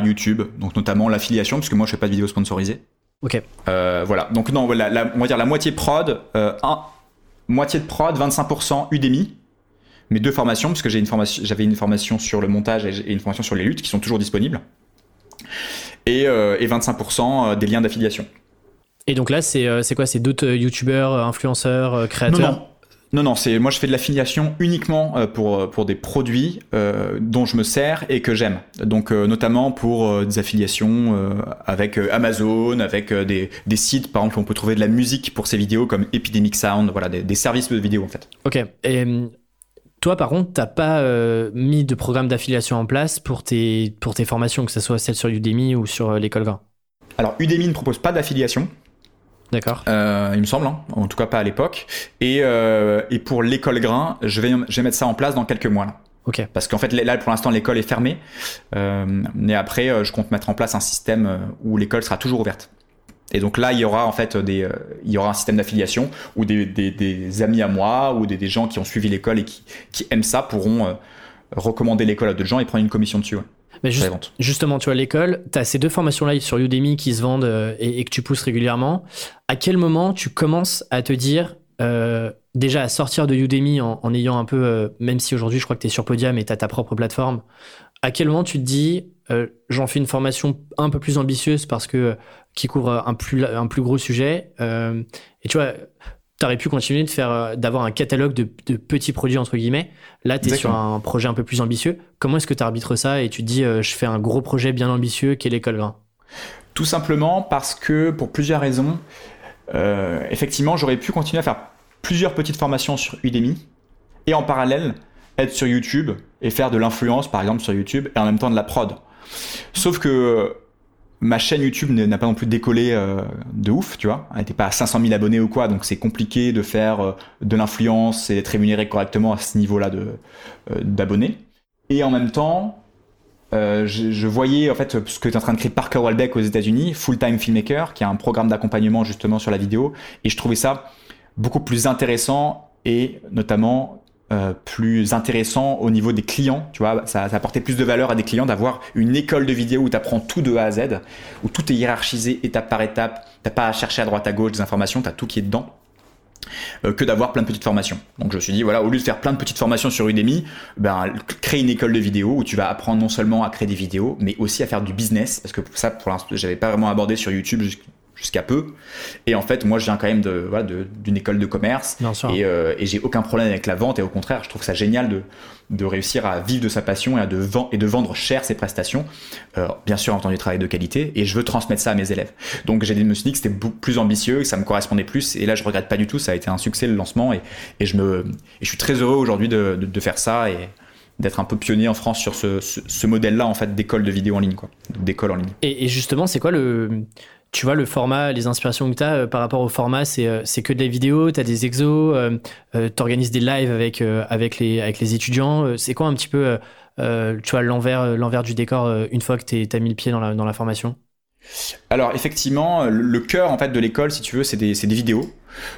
YouTube, donc notamment l'affiliation, puisque moi je fais pas de vidéos sponsorisées. Ok. Euh, voilà, donc non, la, on va dire la moitié prod, un, moitié de prod, 25% Udemy, mes deux formations, parce que j'ai une formation, j'avais une formation sur le montage et une formation sur les luttes qui sont toujours disponibles, et, et 25% des liens d'affiliation. Et donc là, c'est euh, quoi? C'est d'autres euh, youtubeurs, euh, influenceurs, créateurs? Non, non. c'est moi je fais de l'affiliation uniquement pour, pour des produits dont je me sers et que j'aime. Donc notamment pour des affiliations avec Amazon, avec des, des, sites par exemple où on peut trouver de la musique pour ces vidéos comme Epidemic Sound, voilà des, services de vidéo en fait. Ok. Et toi par contre, t'as pas mis de programme d'affiliation en place pour tes pour tes formations, que ce soit celle sur Udemy ou sur l'école Grain. Alors Udemy ne propose pas d'affiliation. D'accord. Euh, il me semble, hein. en tout cas pas à l'époque. Et, euh, et pour l'école grain, je vais, je vais mettre ça en place dans quelques mois. Là. Ok. Parce qu'en fait, là, pour l'instant, l'école est fermée. Euh, mais après, je compte mettre en place un système où l'école sera toujours ouverte. Et donc là, il y aura en fait des, il y aura un système d'affiliation où des, des, des, amis à moi ou des, des gens qui ont suivi l'école et qui, qui aiment ça pourront recommander l'école à d'autres gens et prendre une commission dessus. Mais justement, tu vois, l'école, tu as ces deux formations-là sur Udemy qui se vendent euh, et, que tu pousses régulièrement. À quel moment tu commences à te dire, euh, déjà à sortir de Udemy en, ayant un peu, euh, même si aujourd'hui je crois que tu es sur Podium et tu as ta propre plateforme, à quel moment tu te dis, j'en fais une formation un peu plus ambitieuse parce que qui couvre un plus, un plus gros sujet Et tu vois, tu aurais pu continuer de faire, euh, d'avoir un catalogue de, petits produits, entre guillemets. Là, tu es sur un projet un peu plus ambitieux. Comment est-ce que tu arbitres ça et tu te dis, euh, je fais un gros projet bien ambitieux qui est l'école grain Tout simplement parce que, pour plusieurs raisons, euh, effectivement, j'aurais pu continuer à faire plusieurs petites formations sur Udemy et en parallèle être sur YouTube et faire de l'influence, par exemple, sur YouTube et en même temps de la prod. Sauf que ma chaîne YouTube n'a pas non plus décollé euh, de ouf, tu vois. Elle n'était pas à 500 000 abonnés ou quoi, donc c'est compliqué de faire euh, de l'influence et d'être rémunéré correctement à ce niveau-là de euh, d'abonnés. Et en même temps, je, voyais en fait ce que tu es en train de créer Parker Walbeck aux États-Unis, Full Time Filmmaker, qui a un programme d'accompagnement justement sur la vidéo, et je trouvais ça beaucoup plus intéressant et notamment euh, plus intéressant au niveau des clients. Tu vois, ça, apportait plus de valeur à des clients d'avoir une école de vidéo où tu apprends tout de A à Z, où tout est hiérarchisé étape par étape. T'as pas à chercher à droite à gauche des informations, tu as tout qui est dedans. Euh, que d'avoir plein de petites formations. Donc je me suis dit, voilà, au lieu de faire plein de petites formations sur Udemy, ben, crée une école de vidéo où tu vas apprendre non seulement à créer des vidéos, mais aussi à faire du business, parce que ça, pour l'instant, j'avais pas vraiment abordé sur YouTube jusqu'à peu. Et en fait, moi, je viens quand même de, voilà, d'une école de commerce. Et, euh, et j'ai aucun problème avec la vente. Et au contraire, je trouve ça génial de, de réussir à vivre de sa passion et, à de, et de vendre cher ses prestations. Euh, bien sûr, en temps du travail de qualité. Et je veux transmettre ça à mes élèves. Donc, j'ai me suis dit que c'était beaucoup plus ambitieux, que ça me correspondait plus. Et là, je regrette pas du tout. Ça a été un succès le lancement. Et, et je, me, et je suis très heureux aujourd'hui de, de, de faire ça. Et, d'être un peu pionnier en France sur ce, ce, modèle-là en fait d'école de vidéo en ligne quoi, d'école en ligne. Et, et justement, c'est quoi le tu vois, le format, les inspirations que tu as euh, par rapport au format, c'est, euh, que de la vidéo, tu as des exos, euh, tu organises des lives avec, avec, les, avec les étudiants. c'est quoi un petit peu, tu vois, l'envers, du décor une fois que tu as mis le pied dans la, dans la formation? Alors effectivement, le cœur en fait de l'école, si tu veux, c'est des, des, vidéos.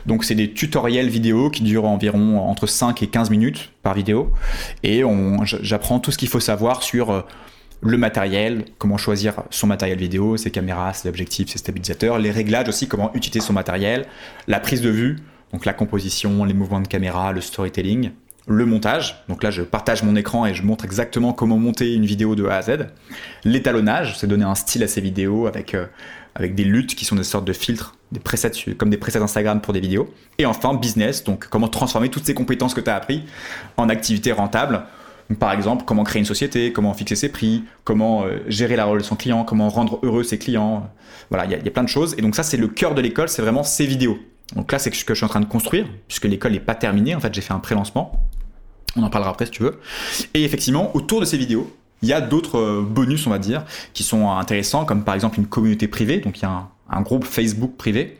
Donc c'est des tutoriels vidéo qui durent environ entre 5 et 15 minutes par vidéo. Et j'apprends tout ce qu'il faut savoir sur le matériel, comment choisir son matériel vidéo, ses caméras, ses objectifs, ses stabilisateurs, les réglages aussi, comment utiliser son matériel, la prise de vue, donc la composition, les mouvements de caméra, le storytelling, le montage. Donc là, je partage mon écran et je montre exactement comment monter une vidéo de A à Z. L'étalonnage, c'est donner un style à ces vidéos avec, euh, avec des luttes qui sont des sortes de filtres, des presets, comme des presets Instagram pour des vidéos. Et enfin, business, donc comment transformer toutes ces compétences que tu as appris en activités par exemple, comment créer une société, comment fixer ses prix, comment euh, gérer la relation client, comment rendre heureux ses clients. Voilà, il y, a plein de choses. Et donc ça, c'est le cœur de l'école, c'est vraiment ces vidéos. Donc là, c'est ce que je suis en train de construire, puisque l'école n'est pas terminée. En fait, j'ai fait un pré-lancement. On en parlera après si tu veux. Et effectivement, autour de ces vidéos, il y a d'autres euh, bonus, on va dire, qui sont intéressants, comme par exemple une communauté privée. Donc il y a un, groupe Facebook privé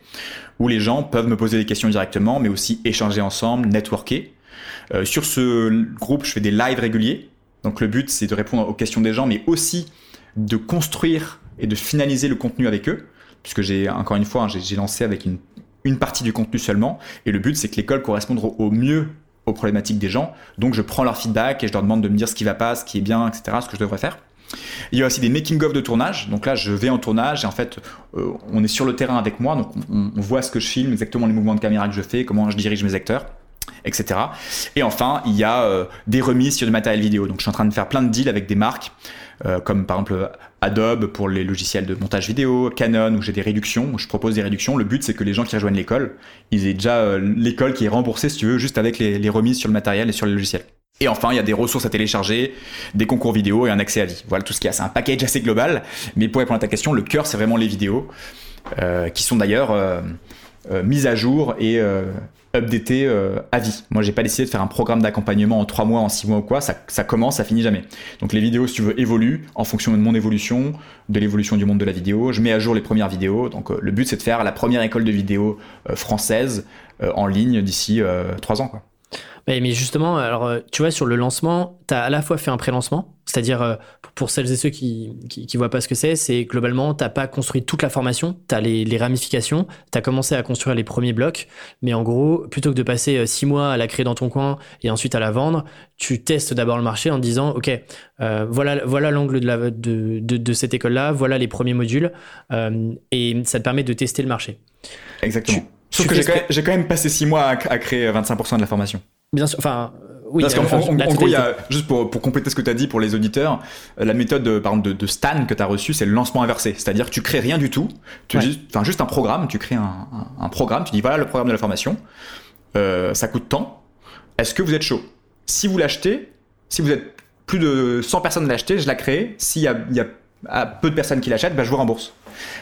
où les gens peuvent me poser des questions directement, mais aussi échanger ensemble, networker. Euh, sur ce groupe, je fais des lives réguliers. Donc le but, c'est de répondre aux questions des gens, mais aussi de construire et de finaliser le contenu avec eux. Puisque j'ai, encore une fois, hein, j'ai lancé avec une partie du contenu seulement. Et le but, c'est que l'école corresponde au mieux aux problématiques des gens. Donc, je prends leur feedback et je leur demande de me dire ce qui va pas, ce qui est bien, etc., ce que je devrais faire. Il y a aussi des making-of de tournage. Donc là, je vais en tournage et en fait, euh, on est sur le terrain avec moi. Donc, on, voit ce que je filme, exactement les mouvements de caméra que je fais, comment je dirige mes acteurs etc. Et enfin, il y a euh, des remises sur du matériel vidéo. Donc je suis en train de faire plein de deals avec des marques, euh, comme par exemple Adobe pour les logiciels de montage vidéo, Canon où j'ai des réductions, où je propose des réductions. Le but c'est que les gens qui rejoignent l'école, ils aient déjà euh, l'école qui est remboursée si tu veux, juste avec les, remises sur le matériel et sur les logiciels. Et enfin, il y a des ressources à télécharger, des concours vidéo et un accès à vie. Voilà tout ce qu'il y a. C'est un package assez global, mais pour répondre à ta question, le cœur c'est vraiment les vidéos, qui sont d'ailleurs mises à jour et updater euh, à vie. Moi, j'ai pas décidé de faire un programme d'accompagnement en 3 mois, en 6 mois ou quoi. Ça, ça, commence, ça finit jamais. Donc, les vidéos, si tu veux, évoluent en fonction de mon évolution, de l'évolution du monde de la vidéo. Je mets à jour les premières vidéos. Donc, euh, le but, c'est de faire la première école de vidéo euh, française en ligne d'ici 3 ans. Quoi. Mais, justement, alors, tu vois, sur le lancement, tu as à la fois fait un pré-lancement, c'est-à-dire pour celles et ceux qui qui, voient pas ce que c'est, c'est globalement, t'as pas construit toute la formation, tu as les, les ramifications, tu as commencé à construire les premiers blocs, mais en gros, plutôt que de passer euh, six mois à la créer dans ton coin et ensuite à la vendre, tu testes d'abord le marché en disant, OK, euh, voilà voilà l'angle de, la, de, de, cette école-là, voilà les premiers modules, euh, et ça te permet de tester le marché. Exactement. Sauf que j'ai quand, quand, même passé six mois à, à créer 25% de la formation. Bien sûr, enfin, parce qu'en gros, il y a, juste pour, pour compléter ce que tu as dit pour les auditeurs, euh, la méthode de, par exemple, de, de Stan que tu as reçu, c'est le lancement inversé. C'est-à-dire que tu crées rien du tout, tu enfin, juste un programme, tu crées un, un, programme, tu dis voilà le programme de la formation, euh, ça coûte tant, est-ce que vous êtes chaud? Si vous l'achetez, si vous êtes plus de 100 personnes l'acheter, je la crée. S'il y a, y a peu de personnes qui l'achètent, bah, je vous rembourse.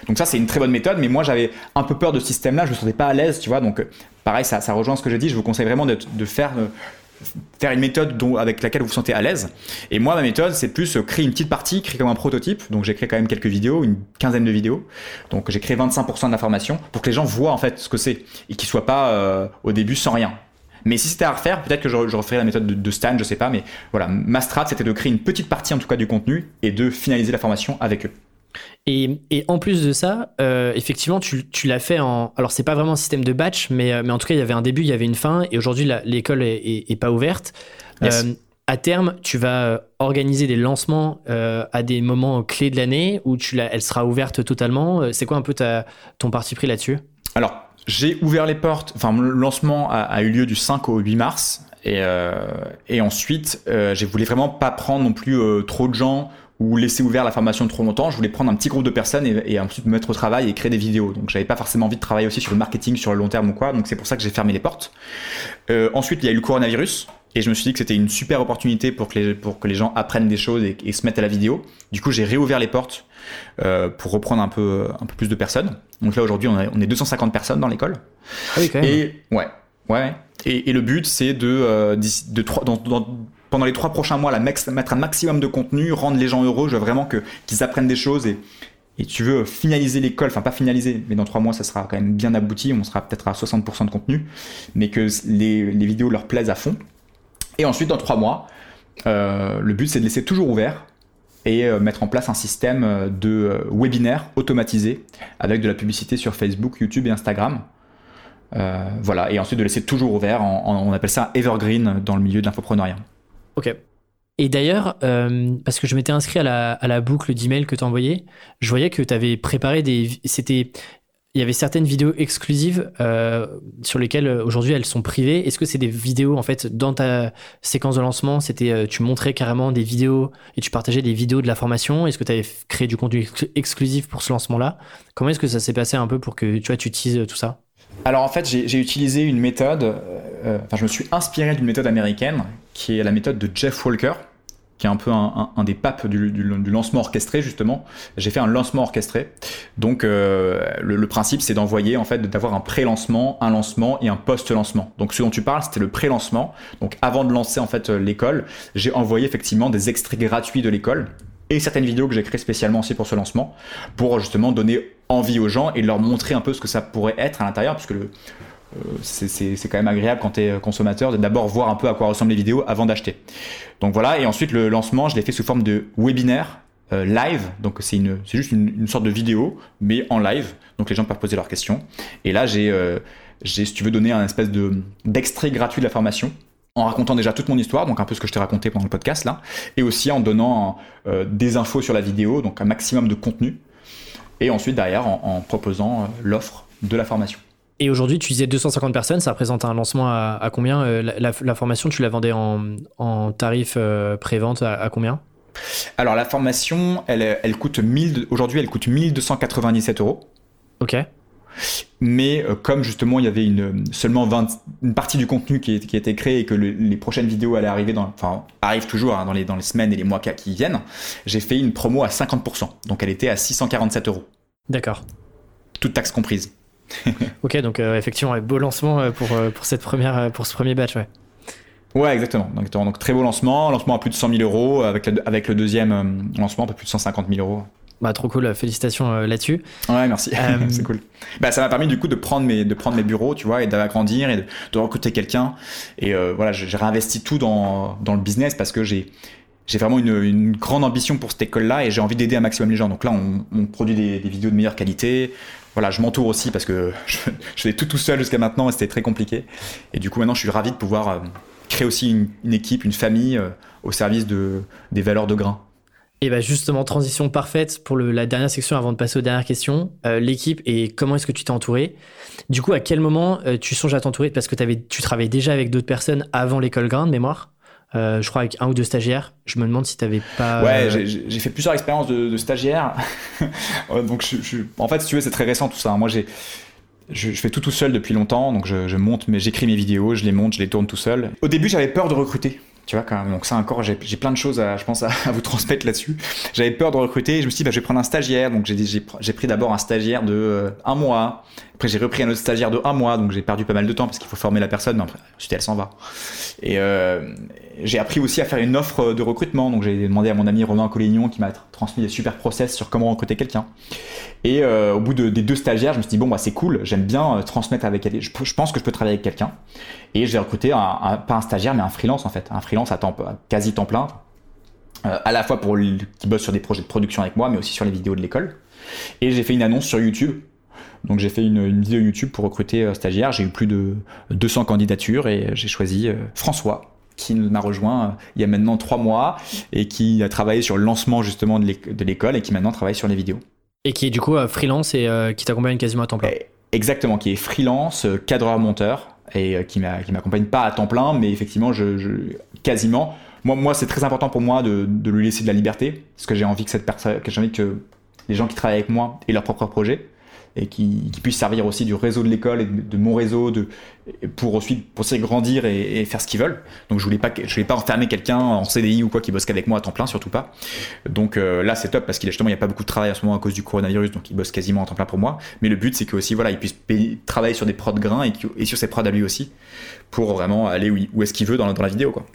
Donc ça, c'est une très bonne méthode, mais moi, j'avais un peu peur de ce système-là, je me sentais pas à l'aise, tu vois. Donc, pareil, ça, ça rejoint ce que j'ai dit. Je vous conseille vraiment de, de faire euh, faire une méthode dont, avec laquelle vous vous sentez à l'aise. Et moi, ma méthode, c'est plus euh, créer une petite partie, créer comme un prototype. Donc, j'ai créé quand même quelques vidéos, une quinzaine de vidéos. Donc, j'ai créé 25% de l'information pour que les gens voient en fait ce que c'est et qu'ils soient pas euh, au début sans rien. Mais si c'était à refaire, peut-être que je, referais la méthode de, Stan, je sais pas. Mais voilà, ma strat, c'était de créer une petite partie en tout cas du contenu et de finaliser la formation avec eux. Et, en plus de ça, euh, effectivement, tu, l'as fait en. Alors, c'est pas vraiment un système de batch, mais, euh, mais en tout cas, il y avait un début, il y avait une fin, et aujourd'hui, l'école est, pas ouverte. Euh, à terme, tu vas organiser des lancements à des moments clés de l'année où tu elle sera ouverte totalement. C'est quoi un peu ta, ton parti pris là-dessus? Alors, j'ai ouvert les portes. Enfin, le lancement a, eu lieu du 5 au 8 mars. Et, et ensuite, je voulais vraiment pas prendre non plus trop de gens ou laisser ouvert la formation trop longtemps. Je voulais prendre un petit groupe de personnes et, ensuite me mettre au travail et créer des vidéos. Donc j'avais pas forcément envie de travailler aussi sur le marketing sur le long terme ou quoi. Donc c'est pour ça que j'ai fermé les portes. Euh, ensuite il y a eu le coronavirus et je me suis dit que c'était une super opportunité pour que les, pour que les gens apprennent des choses et, se mettent à la vidéo. Du coup j'ai réouvert les portes euh, pour reprendre un peu, un peu plus de personnes. Donc là aujourd'hui on, on, est 250 personnes dans l'école. Ah oui, quand même. Et ouais, ouais. Et, et le but c'est de, euh, de, dans, dans pendant les trois prochains mois, la mettre un maximum de contenu, rendre les gens heureux. Je veux vraiment que, qu'ils apprennent des choses et, et tu veux finaliser l'école, enfin pas finaliser, mais dans trois mois ça sera quand même bien abouti, on sera peut-être à 60% de contenu, mais que les, les, vidéos leur plaisent à fond. Et ensuite, dans trois mois, euh, le but c'est de laisser toujours ouvert et mettre en place un système de webinaire automatisé avec de la publicité sur Facebook, YouTube et Instagram. voilà, et ensuite de laisser toujours ouvert, on appelle ça evergreen dans le milieu de l'infoprenariat. Ok. Et d'ailleurs, euh, parce que je m'étais inscrit à la, à la boucle d'email que tu envoyais, je voyais que tu avais préparé des. C'était. Il y avait certaines vidéos exclusives euh, sur lesquelles euh, aujourd'hui elles sont privées. Est-ce que c'est des vidéos en fait dans ta séquence de lancement C'était tu montrais carrément des vidéos et tu partageais des vidéos de la formation? Est-ce que tu avais créé du contenu exclusif pour ce lancement-là? Comment est-ce que ça s'est passé un peu pour que tu vois tu utilises tout ça? Alors en fait, j'ai utilisé une méthode, enfin je me suis inspiré d'une méthode américaine qui est la méthode de Jeff Walker, qui est un peu un, des papes du, lancement orchestré justement. J'ai fait un lancement orchestré. Donc euh, le, principe c'est d'envoyer en fait d'avoir un pré-lancement, un lancement et un post-lancement. Donc ce dont tu parles c'était le pré-lancement. Donc avant de lancer en fait euh, l'école, j'ai envoyé effectivement des extraits gratuits de l'école et certaines vidéos que j'ai créées spécialement aussi pour ce lancement pour justement donner envie aux gens et leur montrer un peu ce que ça pourrait être à l'intérieur puisque le, c'est quand même agréable quand tu es consommateur de d'abord voir un peu à quoi ressemblent les vidéos avant d'acheter. Donc voilà, et ensuite le lancement, je l'ai fait sous forme de webinaire euh, live, donc c'est juste une, sorte de vidéo, mais en live, donc les gens peuvent poser leurs questions. Et là, j'ai, euh, si tu veux, donner un espèce d'extrait gratuit de la formation en racontant déjà toute mon histoire, donc un peu ce que je t'ai raconté pendant le podcast là, et aussi en donnant des infos sur la vidéo, donc un maximum de contenu, et ensuite derrière en proposant l'offre de la formation. Et aujourd'hui, tu disais 250 personnes, ça représente un lancement à, combien euh, la, formation, tu la vendais en, tarif euh, pré-vente à, combien? Alors la formation, elle, elle coûte 1000, aujourd'hui, elle coûte 1297 euros. Ok. Mais euh, comme justement il y avait une, seulement une partie du contenu qui, qui a été créé et que les prochaines vidéos allaient arriver, dans, enfin arrivent toujours hein, dans, les, dans les semaines et les mois qui viennent, j'ai fait une promo à 50%. Donc elle était à 647 euros. D'accord. Toute taxe comprise. ok, donc euh, effectivement, beau lancement euh, pour, euh, pour, cette première, pour ce premier batch, ouais. Ouais, exactement. Donc, donc, très beau lancement, lancement à plus de 100 000 euros, avec, avec le deuxième lancement un peu plus de 150 000 euros. Bah, trop cool, félicitations là-dessus. Ouais, merci, c'est cool. Bah, ça m'a permis du coup de prendre mes, de prendre mes bureaux, tu vois, et d'agrandir et de, recruter quelqu'un. Et voilà, j'ai réinvesti tout dans, dans, le business parce que j'ai j'ai vraiment une, une, grande ambition pour cette école-là et j'ai envie d'aider un maximum les gens. Donc là, on, on produit des, des, vidéos de meilleure qualité, voilà, je m'entoure aussi parce que je, je fais tout tout seul jusqu'à maintenant et c'était très compliqué. Et du coup, maintenant, je suis ravi de pouvoir euh, créer aussi une, équipe, une famille euh, au service de, des valeurs de grain. Et bien justement, transition parfaite pour la dernière section avant de passer aux dernières questions. Euh, l'équipe et comment est-ce que tu t'es entouré? Du coup, à quel moment tu songes à t'entourer? Parce que tu travaillais déjà avec d'autres personnes avant l'école grain de mémoire je crois avec un ou deux stagiaires. Je me demande si tu n'avais pas. Ouais, j'ai fait plusieurs expériences de, de stagiaires. donc, je, en fait, si tu veux, c'est très récent tout ça. Moi, j'ai. Je, fais tout tout seul depuis longtemps, donc je, monte, mais j'écris mes vidéos, je les monte, je les tourne tout seul. Au début, j'avais peur de recruter. Tu vois, quand même. Donc, ça encore, j'ai plein de choses, à, je pense, à, vous transmettre là-dessus. J'avais peur de recruter. Je me suis dit, bah, je vais prendre un stagiaire. Donc, j'ai pris d'abord un stagiaire de euh, un mois. Après, j'ai repris un autre stagiaire de un mois. Donc, j'ai perdu pas mal de temps parce qu'il faut former la personne. Mais après, ensuite, elle s'en va. Et, euh, j'ai appris aussi à faire une offre de recrutement. Donc j'ai demandé à mon ami Romain Collignon qui m'a transmis des super process sur comment recruter quelqu'un. Et euh, au bout de, des deux stagiaires, je me suis dit bon bah c'est cool, j'aime bien euh, transmettre avec elle. Je, pense que je peux travailler avec quelqu'un. Et j'ai recruté un, pas un stagiaire mais un freelance en fait, un freelance à temps quasi temps plein, à la fois pour qui bosse sur des projets de production avec moi, mais aussi sur les vidéos de l'école. Et j'ai fait une annonce sur YouTube donc j'ai fait une, une, vidéo YouTube pour recruter un stagiaire. J'ai eu plus de 200 candidatures et j'ai choisi François, qui m'a rejoint euh, il y a maintenant trois mois et qui a travaillé sur le lancement justement de l'école et qui maintenant travaille sur les vidéos. Et qui est du coup euh, freelance et euh, qui t'accompagne quasiment à temps plein. Exactement, qui est freelance, cadreur monteur et qui m'accompagne pas à temps plein, mais effectivement, je, quasiment. Moi, moi c'est très important pour moi de, de, lui laisser de la liberté, parce que j'ai envie que cette personne, que j'ai envie que les gens qui travaillent avec moi aient leur propre projet et qui, puisse servir aussi du réseau de l'école et de, mon réseau pour ensuite pour grandir et, faire ce qu'ils veulent. Donc je voulais pas je voulais pas enfermer quelqu'un en CDI ou quoi qui bosse qu'avec moi à temps plein surtout pas. Donc euh, là c'est top parce qu'il justement il y a pas beaucoup de travail à ce moment à cause du coronavirus donc il bosse quasiment à temps plein pour moi. Mais le but c'est que aussi voilà il puisse travailler sur des prods grains et, et, sur ses prods à lui aussi pour vraiment aller où, où est-ce qu'il veut dans, dans la vidéo quoi.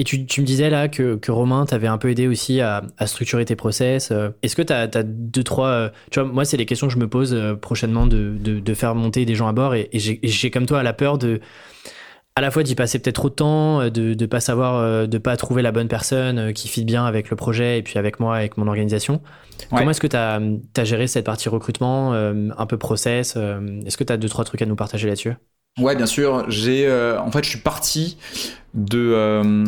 Et tu, me disais là que, que Romain t'avait un peu aidé aussi à, structurer tes process. Euh. Est-ce que tu as, deux, trois. Euh, tu vois, moi, c'est les questions que je me pose euh, prochainement de, de, faire monter des gens à bord. Et, j'ai comme toi la peur de. à la fois d'y passer peut-être trop de temps, de ne pas savoir, de pas trouver la bonne personne qui fit bien avec le projet et puis avec moi, avec mon organisation. Comment est-ce que tu as, as, géré cette partie recrutement, un peu process Est-ce que tu as deux, trois trucs à nous partager là-dessus? Ouais, bien sûr. J'ai, en fait, je suis parti de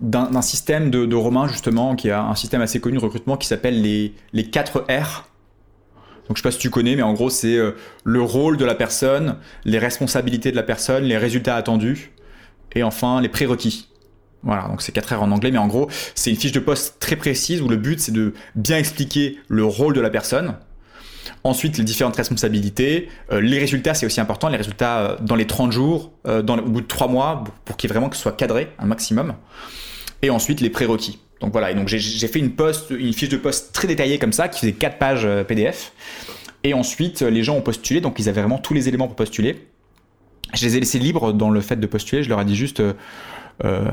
d'un système de, Romain, justement, qui a un système assez connu de recrutement qui s'appelle les, les 4 R. Donc je sais pas si tu connais, mais en gros c'est euh, le rôle de la personne, les responsabilités de la personne, les résultats attendus, et enfin les prérequis. Voilà, donc c'est 4 R en anglais, mais en gros c'est une fiche de poste très précise où le but c'est de bien expliquer le rôle de la personne. Ensuite, les différentes responsabilités. Euh, les résultats, c'est aussi important. Les résultats euh, dans les 30 jours, dans, au bout de 3 mois, pour, qu'il vraiment que ce soit cadré un maximum et ensuite les prérequis. Donc voilà, et donc j'ai fait une, poste, une fiche de poste très détaillée comme ça, qui faisait 4 pages euh, PDF. Et ensuite, les gens ont postulé, donc ils avaient vraiment tous les éléments pour postuler. Je les ai laissés libres dans le fait de postuler, je leur ai dit juste, euh, euh,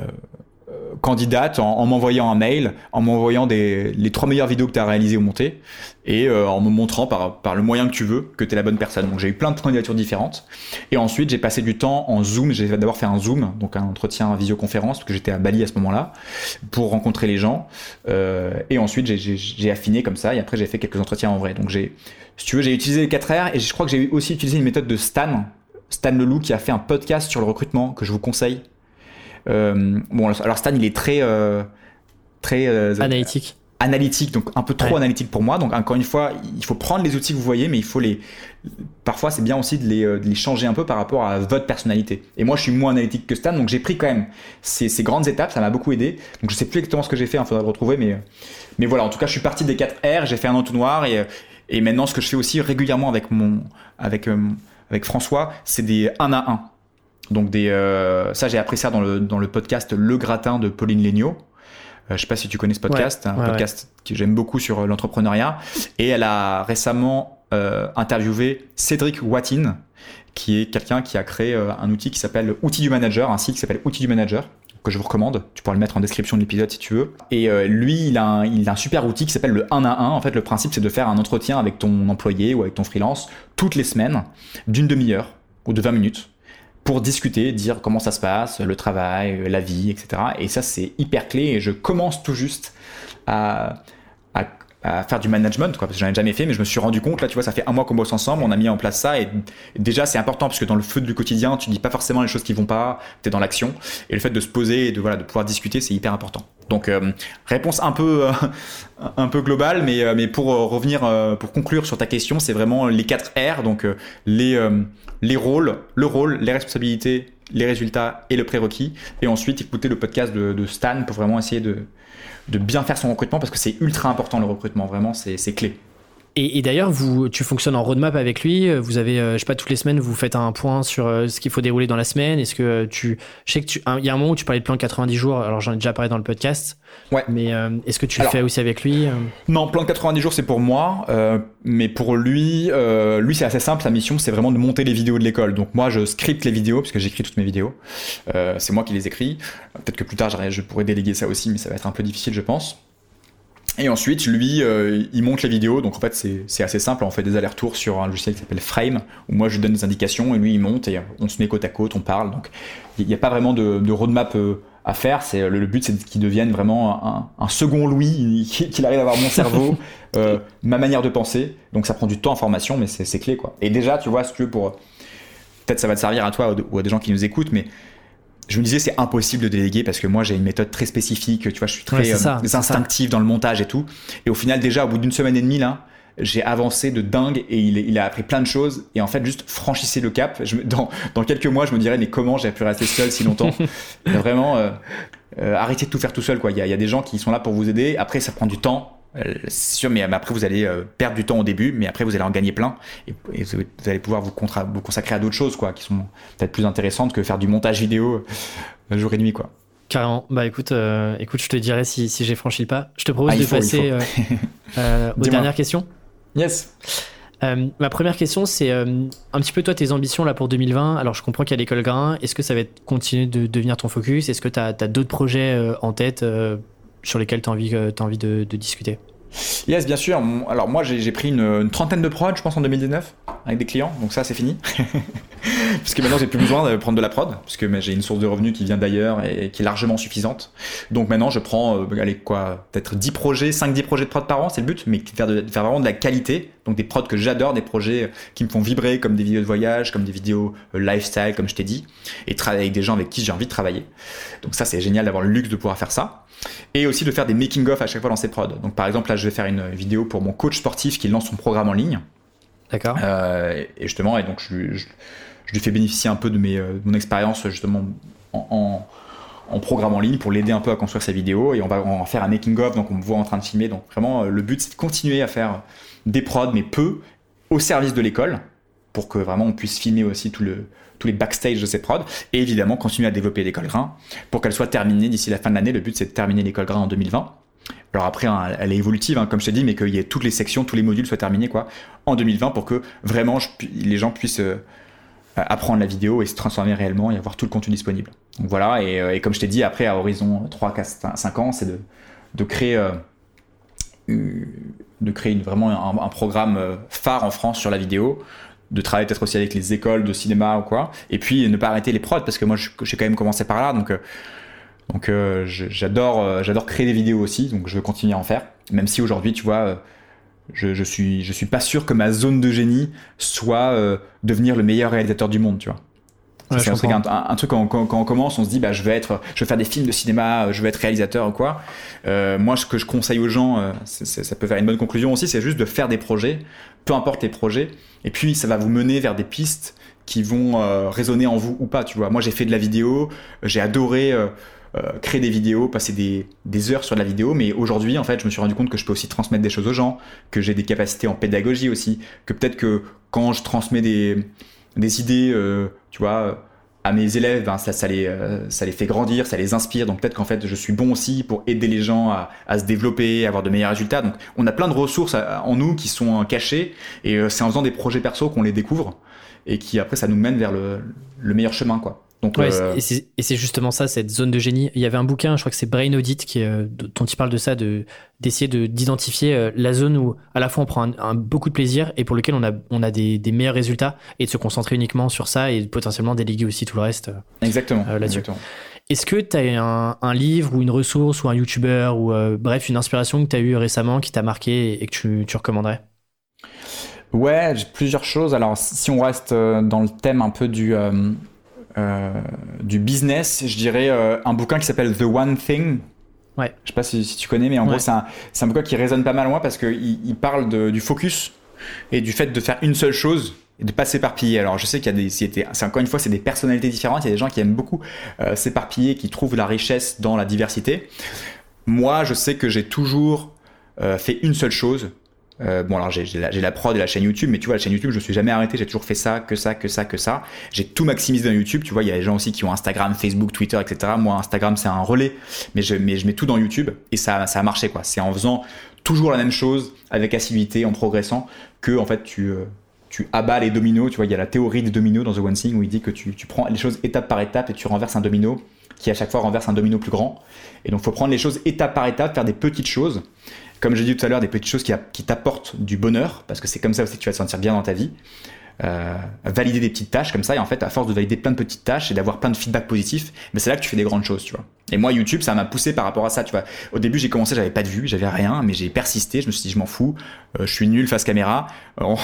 candidate en, m'envoyant un mail, en m'envoyant les trois meilleures vidéos que tu as réalisées ou montées, et euh, en me montrant par, le moyen que tu veux que tu es la bonne personne. Donc j'ai eu plein de candidatures différentes. Et ensuite, j'ai passé du temps en Zoom. J'ai d'abord fait un Zoom, donc un entretien visioconférence, parce que j'étais à Bali à ce moment-là, pour rencontrer les gens. Euh, et ensuite, j'ai affiné comme ça, et après, j'ai fait quelques entretiens en vrai. Donc j'ai, si tu veux, j'ai utilisé les 4 R, et je crois que j'ai aussi utilisé une méthode de Stan, Stan Leloup, qui a fait un podcast sur le recrutement que je vous conseille bon, alors Stan, il est très, euh, très euh, analytique. Analytique, donc un peu trop analytique pour moi. Donc encore une fois, il faut prendre les outils que vous voyez, mais il faut les. Parfois, c'est bien aussi de les, de les, changer un peu par rapport à votre personnalité. Et moi, je suis moins analytique que Stan, donc j'ai pris quand même ces, ces, grandes étapes. Ça m'a beaucoup aidé. Donc je sais plus exactement ce que j'ai fait. Il faudra le retrouver, mais mais voilà. En tout cas, je suis parti des 4 R. J'ai fait un entonnoir et et maintenant, ce que je fais aussi régulièrement avec mon avec avec François, c'est des 1 à 1. Donc des, euh, ça j'ai appris ça dans le, dans le podcast Le Gratin de Pauline Legnaud. Euh, je sais pas si tu connais ce podcast, un podcast que j'aime beaucoup sur euh, l'entrepreneuriat. Et elle a récemment euh, interviewé Cédric Wattin, qui est quelqu'un qui a créé euh, un outil qui s'appelle Outil du Manager, un site qui s'appelle Outil du Manager que je vous recommande. Tu pourras le mettre en description de l'épisode si tu veux. Et euh, lui, il a, un, il a un super outil qui s'appelle le 1 à 1. En fait, le principe, c'est de faire un entretien avec ton employé ou avec ton freelance toutes les semaines d'une demi-heure ou de 20 minutes pour discuter, dire comment ça se passe, le travail, la vie, etc. Et ça, c'est hyper clé. Et je commence tout juste à, faire du management, quoi, parce que j'en ai jamais fait, mais je me suis rendu compte, là, tu vois, ça fait un mois qu'on bosse ensemble, on a mis en place ça, et déjà, c'est important, parce que dans le feu du quotidien, tu dis pas forcément les choses qui vont pas, tu es dans l'action, et le fait de se poser et de, voilà, de pouvoir discuter, c'est hyper important. Donc, euh, réponse un peu, un peu globale, mais, euh, pour euh, revenir, pour conclure sur ta question, c'est vraiment les 4 R, donc les, les rôles, le rôle, les responsabilités, les résultats et le prérequis. Et ensuite, écouter le podcast de, Stan pour vraiment essayer de bien faire son recrutement parce que c'est ultra important le recrutement, vraiment, c'est clé. Et, d'ailleurs, vous, tu fonctionnes en roadmap avec lui. Vous avez, euh, je sais pas, toutes les semaines, vous faites un point sur euh, ce qu'il faut dérouler dans la semaine. Est-ce que tu, je sais que tu, il y a un moment où tu parlais de plan 90 jours. Alors j'en ai déjà parlé dans le podcast. Ouais. Mais euh, est-ce que tu le fais aussi avec lui Non, plan 90 jours, c'est pour moi. mais pour lui, lui, c'est assez simple. Sa mission, c'est vraiment de monter les vidéos de l'école. Donc moi, je scripte les vidéos parce que j'écris toutes mes vidéos. c'est moi qui les écris. Peut-être que plus tard, je pourrais déléguer ça aussi, mais ça va être un peu difficile, je pense. Et ensuite, lui, euh, il monte les vidéos. Donc en fait, c'est assez simple. On fait des allers-retours sur un logiciel qui s'appelle Frame, où moi je donne des indications et lui il monte et on se met côte à côte, on parle. Donc il n'y a pas vraiment de, roadmap euh, à faire. C'est le, but, c'est qu'il devienne vraiment un, second Louis, qu'il arrive à avoir mon cerveau, euh, ma manière de penser. Donc ça prend du temps en formation, mais c'est clé quoi. Et déjà, tu vois, si tu pour peut-être ça va te servir à toi ou à des gens qui nous écoutent, mais je me disais c'est impossible de déléguer parce que moi j'ai une méthode très spécifique, tu vois, je suis très euh, instinctif dans le montage et tout. Et au final déjà au bout d'une semaine et demie là, j'ai avancé de dingue et il, il, a appris plein de choses et en fait juste franchissez le cap. Je, dans, dans quelques mois je me dirais mais comment j'ai pu rester seul si longtemps? Vraiment euh, euh, arrêtez de tout faire tout seul quoi. Il y, a, il y a des gens qui sont là pour vous aider. Après ça prend du temps c'est sûr, mais après vous allez euh, perdre du temps au début, mais après vous allez en gagner plein et, vous allez pouvoir vous, vous consacrer à d'autres choses, quoi, qui sont peut-être plus intéressantes que faire du montage vidéo euh, jour et nuit, quoi. Carrément. Bah écoute, écoute, je te dirai si, si j'ai franchi le pas. Je te propose ah, de passer aux dernières questions. Yes. ma première question, c'est un petit peu toi tes ambitions là pour 2020. Alors je comprends qu'il y a l'école grain. Est-ce que ça va être continuer de devenir ton focus? Est-ce que tu as, as d'autres projets en tête sur lesquels tu as envie, as envie de, discuter? Yes, bien sûr. Alors moi, j'ai pris une, trentaine de prods, je pense, en 2019, avec des clients. Donc ça, c'est fini. puisque maintenant j'ai plus besoin de prendre de la prod, puisque j'ai une source de revenus qui vient d'ailleurs et qui est largement suffisante. Donc maintenant je prends, euh, allez quoi, peut-être 10 projets, 5-10 projets de prod par an, c'est le but, mais faire, de, faire vraiment de la qualité, donc des prods que j'adore, des projets qui me font vibrer, comme des vidéos de voyage, comme des vidéos euh, lifestyle, comme je t'ai dit, et travailler avec des gens avec qui j'ai envie de travailler. Donc ça c'est génial d'avoir le luxe de pouvoir faire ça. Et aussi de faire des making-of à chaque fois dans ces prods. Donc par exemple là je vais faire une vidéo pour mon coach sportif qui lance son programme en ligne. D'accord. Euh, et justement, et donc je, je, lui fais bénéficier un peu de, mes, euh, mon expérience justement en, en, programme en ligne pour l'aider un peu à construire sa vidéo. Et on va en faire un making of, donc on me voit en train de filmer. Donc vraiment, euh, le but c'est de continuer à faire des prods, mais peu, au service de l'école, pour que vraiment on puisse filmer aussi tout le, tous les backstage de ces prods. Et évidemment, continuer à développer l'école grain pour qu'elle soit terminée d'ici la fin de l'année. Le but c'est de terminer l'école grain en 2020. Alors après, hein, elle est évolutive, hein, comme je t'ai dit, mais qu'il y ait toutes les sections, tous les modules soient terminés quoi, en 2020 pour que vraiment les gens puissent euh, apprendre la vidéo et se transformer réellement et avoir tout le contenu disponible. Donc voilà, et, euh, comme je t'ai dit, après, à horizon 3, 4, 5 ans, c'est de, créer, euh, de créer vraiment un, programme phare en France sur la vidéo, de travailler peut-être aussi avec les écoles de cinéma ou quoi, et puis ne pas arrêter les prods, parce que moi, j'ai quand même commencé par là, donc donc euh, j'adore euh, j'adore créer des vidéos aussi, donc je veux continuer à en faire. Même si aujourd'hui, tu vois, euh, je, je, suis je suis pas sûr que ma zone de génie soit devenir le meilleur réalisateur du monde, tu vois. C'est un, un, truc quand, quand, quand, on commence, on se dit bah je vais être, je vais faire des films de cinéma, je vais être réalisateur ou quoi. moi, ce que je conseille aux gens, ça peut faire une bonne conclusion aussi, c'est juste de faire des projets, peu importe les projets, et puis ça va vous mener vers des pistes qui vont résonner en vous ou pas. Tu vois, moi j'ai fait de la vidéo, j'ai adoré euh, créer des vidéos, passer des, des, heures sur la vidéo, mais aujourd'hui, en fait, je me suis rendu compte que je peux aussi transmettre des choses aux gens, que j'ai des capacités en pédagogie aussi, que peut-être que quand je transmets des, des idées, euh, tu vois, à mes élèves, ben, ça, ça, les, euh, ça les fait grandir, ça les inspire, donc peut-être qu'en fait, je suis bon aussi pour aider les gens à, se développer, à avoir de meilleurs résultats. Donc, on a plein de ressources en nous qui sont cachées, et c'est en faisant des projets perso qu'on les découvre, et qui après, ça nous mène vers le, le meilleur chemin, quoi. Donc, euh, Et c'est justement ça, cette zone de génie. Il y avait un bouquin, je crois que c'est Brain Audit, qui, euh, dont il parle de ça, d'essayer de, d'identifier euh, la zone où à la fois on prend un, beaucoup de plaisir et pour lequel on a, on a des, des, meilleurs résultats et de se concentrer uniquement sur ça et potentiellement déléguer aussi tout le reste. Exactement. là-dessus. Est-ce que tu as un, un, livre ou une ressource ou un YouTuber ou bref une inspiration que tu as eu récemment qui t'a marqué et que tu, tu recommanderais? Ouais, j'ai plusieurs choses. Alors si on reste dans le thème un peu du euh, du business, je dirais euh, un bouquin qui s'appelle The One Thing. Ouais. Je sais pas si, tu connais, mais en gros, c'est un, un, bouquin qui résonne pas mal moi parce qu'il il parle de, du focus et du fait de faire une seule chose et de pas s'éparpiller. Alors je sais qu'il y a des, c'est encore une fois, c'est des personnalités différentes. Il y a des gens qui aiment beaucoup euh, s'éparpiller, qui trouvent la richesse dans la diversité. Moi, je sais que j'ai toujours fait une seule chose euh, bon alors j'ai la, la, prod et la chaîne YouTube, mais tu vois la chaîne YouTube je me suis jamais arrêté, j'ai toujours fait ça, que ça, que ça, que ça. J'ai tout maximisé dans YouTube, tu vois il y a des gens aussi qui ont Instagram, Facebook, Twitter, etc. Moi Instagram c'est un relais, mais je, mets tout dans YouTube et ça, a marché quoi. C'est en faisant toujours la même chose avec assiduité, en progressant, que en fait tu euh, tu abats les dominos. Tu vois il y a la théorie des dominos dans The One Thing où il dit que tu, tu prends les choses étape par étape et tu renverses un domino qui à chaque fois renverse un domino plus grand. Et donc faut prendre les choses étape par étape, faire des petites choses comme j'ai dit tout à l'heure, des petites choses qui, qui t'apportent du bonheur, parce que c'est comme ça aussi que tu vas te sentir bien dans ta vie. Euh, valider des petites tâches comme ça, et en fait, à force de valider plein de petites tâches et d'avoir plein de feedback positif, mais c'est là que tu fais des grandes choses, tu vois. Et moi, YouTube, ça m'a poussé par rapport à ça, tu vois. Au début, j'ai commencé, j'avais pas de vue, j'avais rien, mais j'ai persisté, je me suis dit, je m'en fous, euh, je suis nul face caméra, on,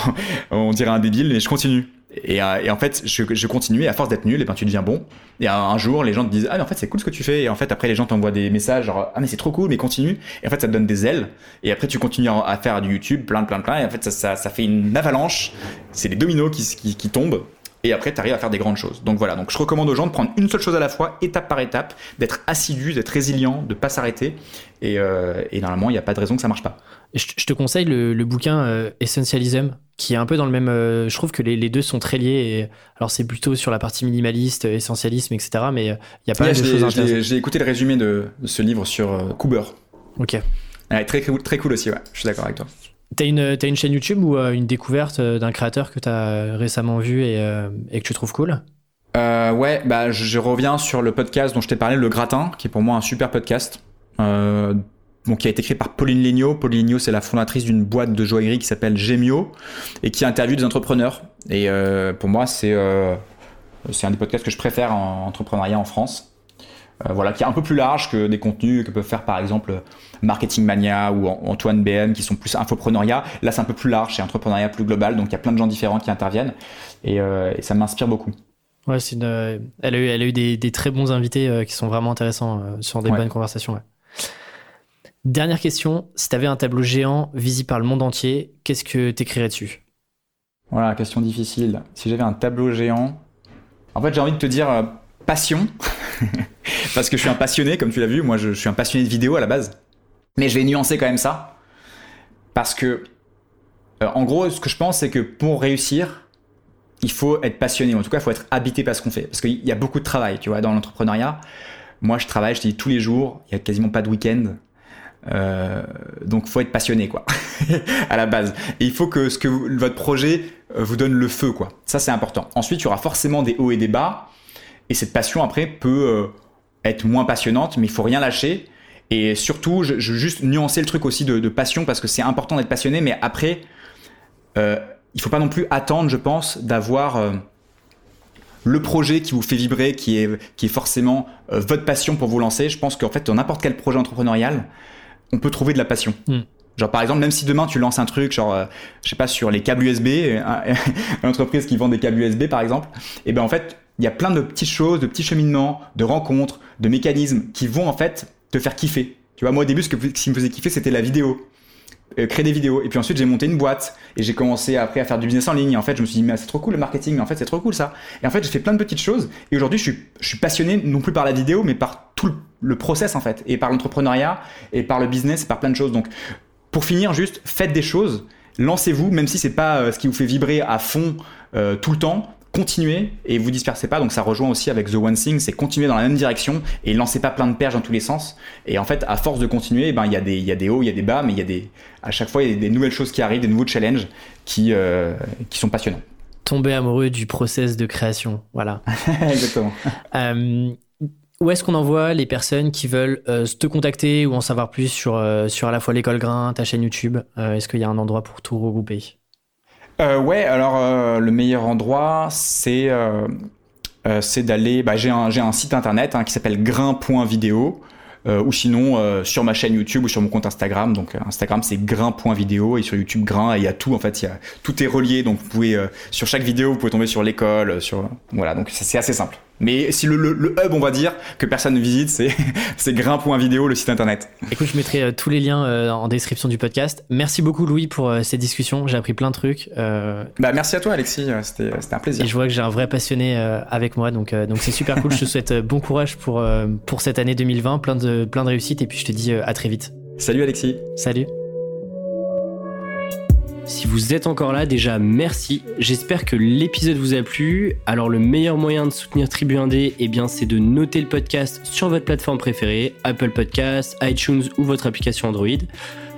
on dirait un débile, mais je continue. Euh, et, en fait, je, je continuais, à force d'être nul, et ben tu deviens bon. Et un, jour, les gens te disent Ah, mais en fait, c'est cool ce que tu fais. Et en fait, après, les gens t'envoient des messages genre Ah, mais c'est trop cool, mais continue. Et en fait, ça te donne des ailes. Et après, tu continues à faire du YouTube, plein, plein, plein. Et en fait, ça, ça, ça fait une avalanche. C'est les dominos qui, qui, qui tombent et après tu arrives à faire des grandes choses. Donc voilà, donc je recommande aux gens de prendre une seule chose à la fois, étape par étape, d'être assidu, d'être résilient, de pas s'arrêter, et, euh, et, normalement il n'y a pas de raison que ça marche pas. Je, te conseille le, le bouquin euh, Essentialism, qui est un peu dans le même. Euh, je trouve que les, les, deux sont très liés. Et, alors c'est plutôt sur la partie minimaliste, essentialisme, etc. Mais il y a pas mal de choses intéressantes. J'ai écouté le résumé de, ce livre sur Cooper. Ok. très, très cool aussi, ouais. Je suis d'accord avec toi. T'as une, as une chaîne YouTube ou euh, une découverte euh, d'un créateur que t'as récemment vu et, euh, et, que tu trouves cool? Ouais, bah, je, reviens sur le podcast dont je t'ai parlé, Le Gratin, qui est pour moi un super podcast. Euh, bon, qui a été créé par Pauline Legnaud. Pauline Legnaud, c'est la fondatrice d'une boîte de joaillerie qui s'appelle Gemio et qui interviewe des entrepreneurs. Et pour moi, c'est C'est un des podcasts que je préfère en entrepreneuriat en France. voilà, qui est un peu plus large que des contenus que peuvent faire par exemple Marketing Mania ou Antoine BM qui sont plus infopreneuriat. Là, c'est un peu plus large, c'est entrepreneuriat plus global, donc il y a plein de gens différents qui interviennent et, et ça m'inspire beaucoup. Ouais, une... elle, a eu, elle a eu des, des très bons invités qui sont vraiment intéressants sur des bonnes conversations. Ouais. Dernière question, si tu avais un tableau géant visible par le monde entier, qu'est-ce que tu écrirais dessus? Voilà, question difficile. Si j'avais un tableau géant, en fait j'ai envie de te dire euh, passion, parce que je suis un passionné, comme tu l'as vu, moi je, suis un passionné de vidéo à la base, mais je vais nuancer quand même ça, parce que euh, en gros ce que je pense c'est que pour réussir, il faut être passionné, en tout cas il faut être habité par ce qu'on fait, parce qu'il y a beaucoup de travail, tu vois, dans l'entrepreneuriat. Moi je travaille, je te dis tous les jours, il y a quasiment pas de week-end. Euh, donc faut être passionné quoi à la base. Il faut que ce que votre projet euh, vous donne le feu quoi. Ça c'est important. Ensuite il y aura forcément des hauts et des bas. Et cette passion après peut euh, être moins passionnante mais il faut rien lâcher. Et surtout je, je juste nuancer le truc aussi de, passion parce que c'est important d'être passionné mais après euh, il faut pas non plus attendre je pense d'avoir euh, le projet qui vous fait vibrer, qui est forcément votre passion pour vous lancer. Je pense qu'en fait, dans n'importe quel projet entrepreneurial, on peut trouver de la passion. Hmm. Genre par exemple, même si demain tu lances un truc, genre euh, je sais pas sur les câbles USB, une entreprise qui vend des câbles USB par exemple, et eh ben en fait il y a plein de petites choses, de petits cheminements, de rencontres, de mécanismes qui vont en fait te faire kiffer. Tu vois, moi au début ce, que, ce qui me faisait kiffer c'était la vidéo. Euh, créer des vidéos. Et puis ensuite, j'ai monté une boîte et j'ai commencé après à faire du business en ligne. En fait, je me suis dit, mais c'est trop cool le marketing, mais en fait, c'est trop cool ça. Et en fait, j'ai fait plein de petites choses. Et aujourd'hui, je suis, je suis passionné non plus par la vidéo, mais par tout le, process en fait, et par l'entrepreneuriat, et par le business, et par plein de choses. Donc, pour finir, juste faites des choses, lancez-vous, même si c'est pas euh, ce qui vous fait vibrer à fond euh, tout le temps continuez et vous dispersez pas. Donc ça rejoint aussi avec The One Thing, c'est continuer dans la même direction et lancez pas plein de perches dans tous les sens. Et en fait, à force de continuer, ben il y a des il y a des hauts, il y a des bas, mais il y a des à chaque fois il y a des nouvelles choses qui arrivent, des nouveaux challenges qui euh, qui sont passionnants. Tomber amoureux du process de création, voilà. Exactement. Euh, où est-ce qu'on envoie les personnes qui veulent euh, te contacter ou en savoir plus sur, sur à la fois l'école Grain, ta chaîne YouTube? Est-ce qu'il y a un endroit pour tout regrouper? Euh, Ouais, alors euh, le meilleur endroit, c'est euh, c'est d'aller. Bah, j'ai un, site internet hein, qui s'appelle grain.video. Ou sinon sur ma chaîne YouTube ou sur mon compte Instagram. Donc Instagram c'est grain.video et sur YouTube grain et il y a tout en fait, tout est relié donc vous pouvez sur chaque vidéo vous pouvez tomber sur l'école, sur voilà donc c'est assez simple. Mais si le, le, hub, on va dire, que personne ne visite, c'est, c'est grain.video, le site internet. Écoute, je mettrai euh, tous les liens euh, en description du podcast. Merci beaucoup, Louis, pour euh, cette discussion. J'ai appris plein de trucs. Bah, merci à toi, Alexis. C'était, c'était un plaisir. Et je vois que j'ai un vrai passionné avec moi. Donc, donc c'est super cool. je te souhaite bon courage pour, pour cette année 2020. Plein de, plein de réussite. Et puis, je te dis à très vite. Salut, Alexis. Salut. Si vous êtes encore là, déjà merci. J'espère que l'épisode vous a plu. Alors le meilleur moyen de soutenir Tribu 1D, eh bien c'est de noter le podcast sur votre plateforme préférée, Apple Podcasts, iTunes ou votre application Android.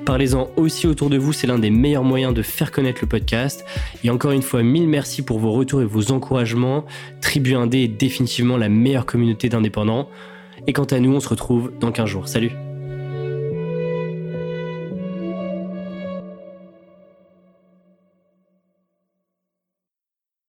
Parlez-en aussi autour de vous, c'est l'un des meilleurs moyens de faire connaître le podcast. Et encore une fois, mille merci pour vos retours et vos encouragements. Tribu 1D est définitivement la meilleure communauté d'indépendants. Et quant à nous, on se retrouve dans 15 jours. Salut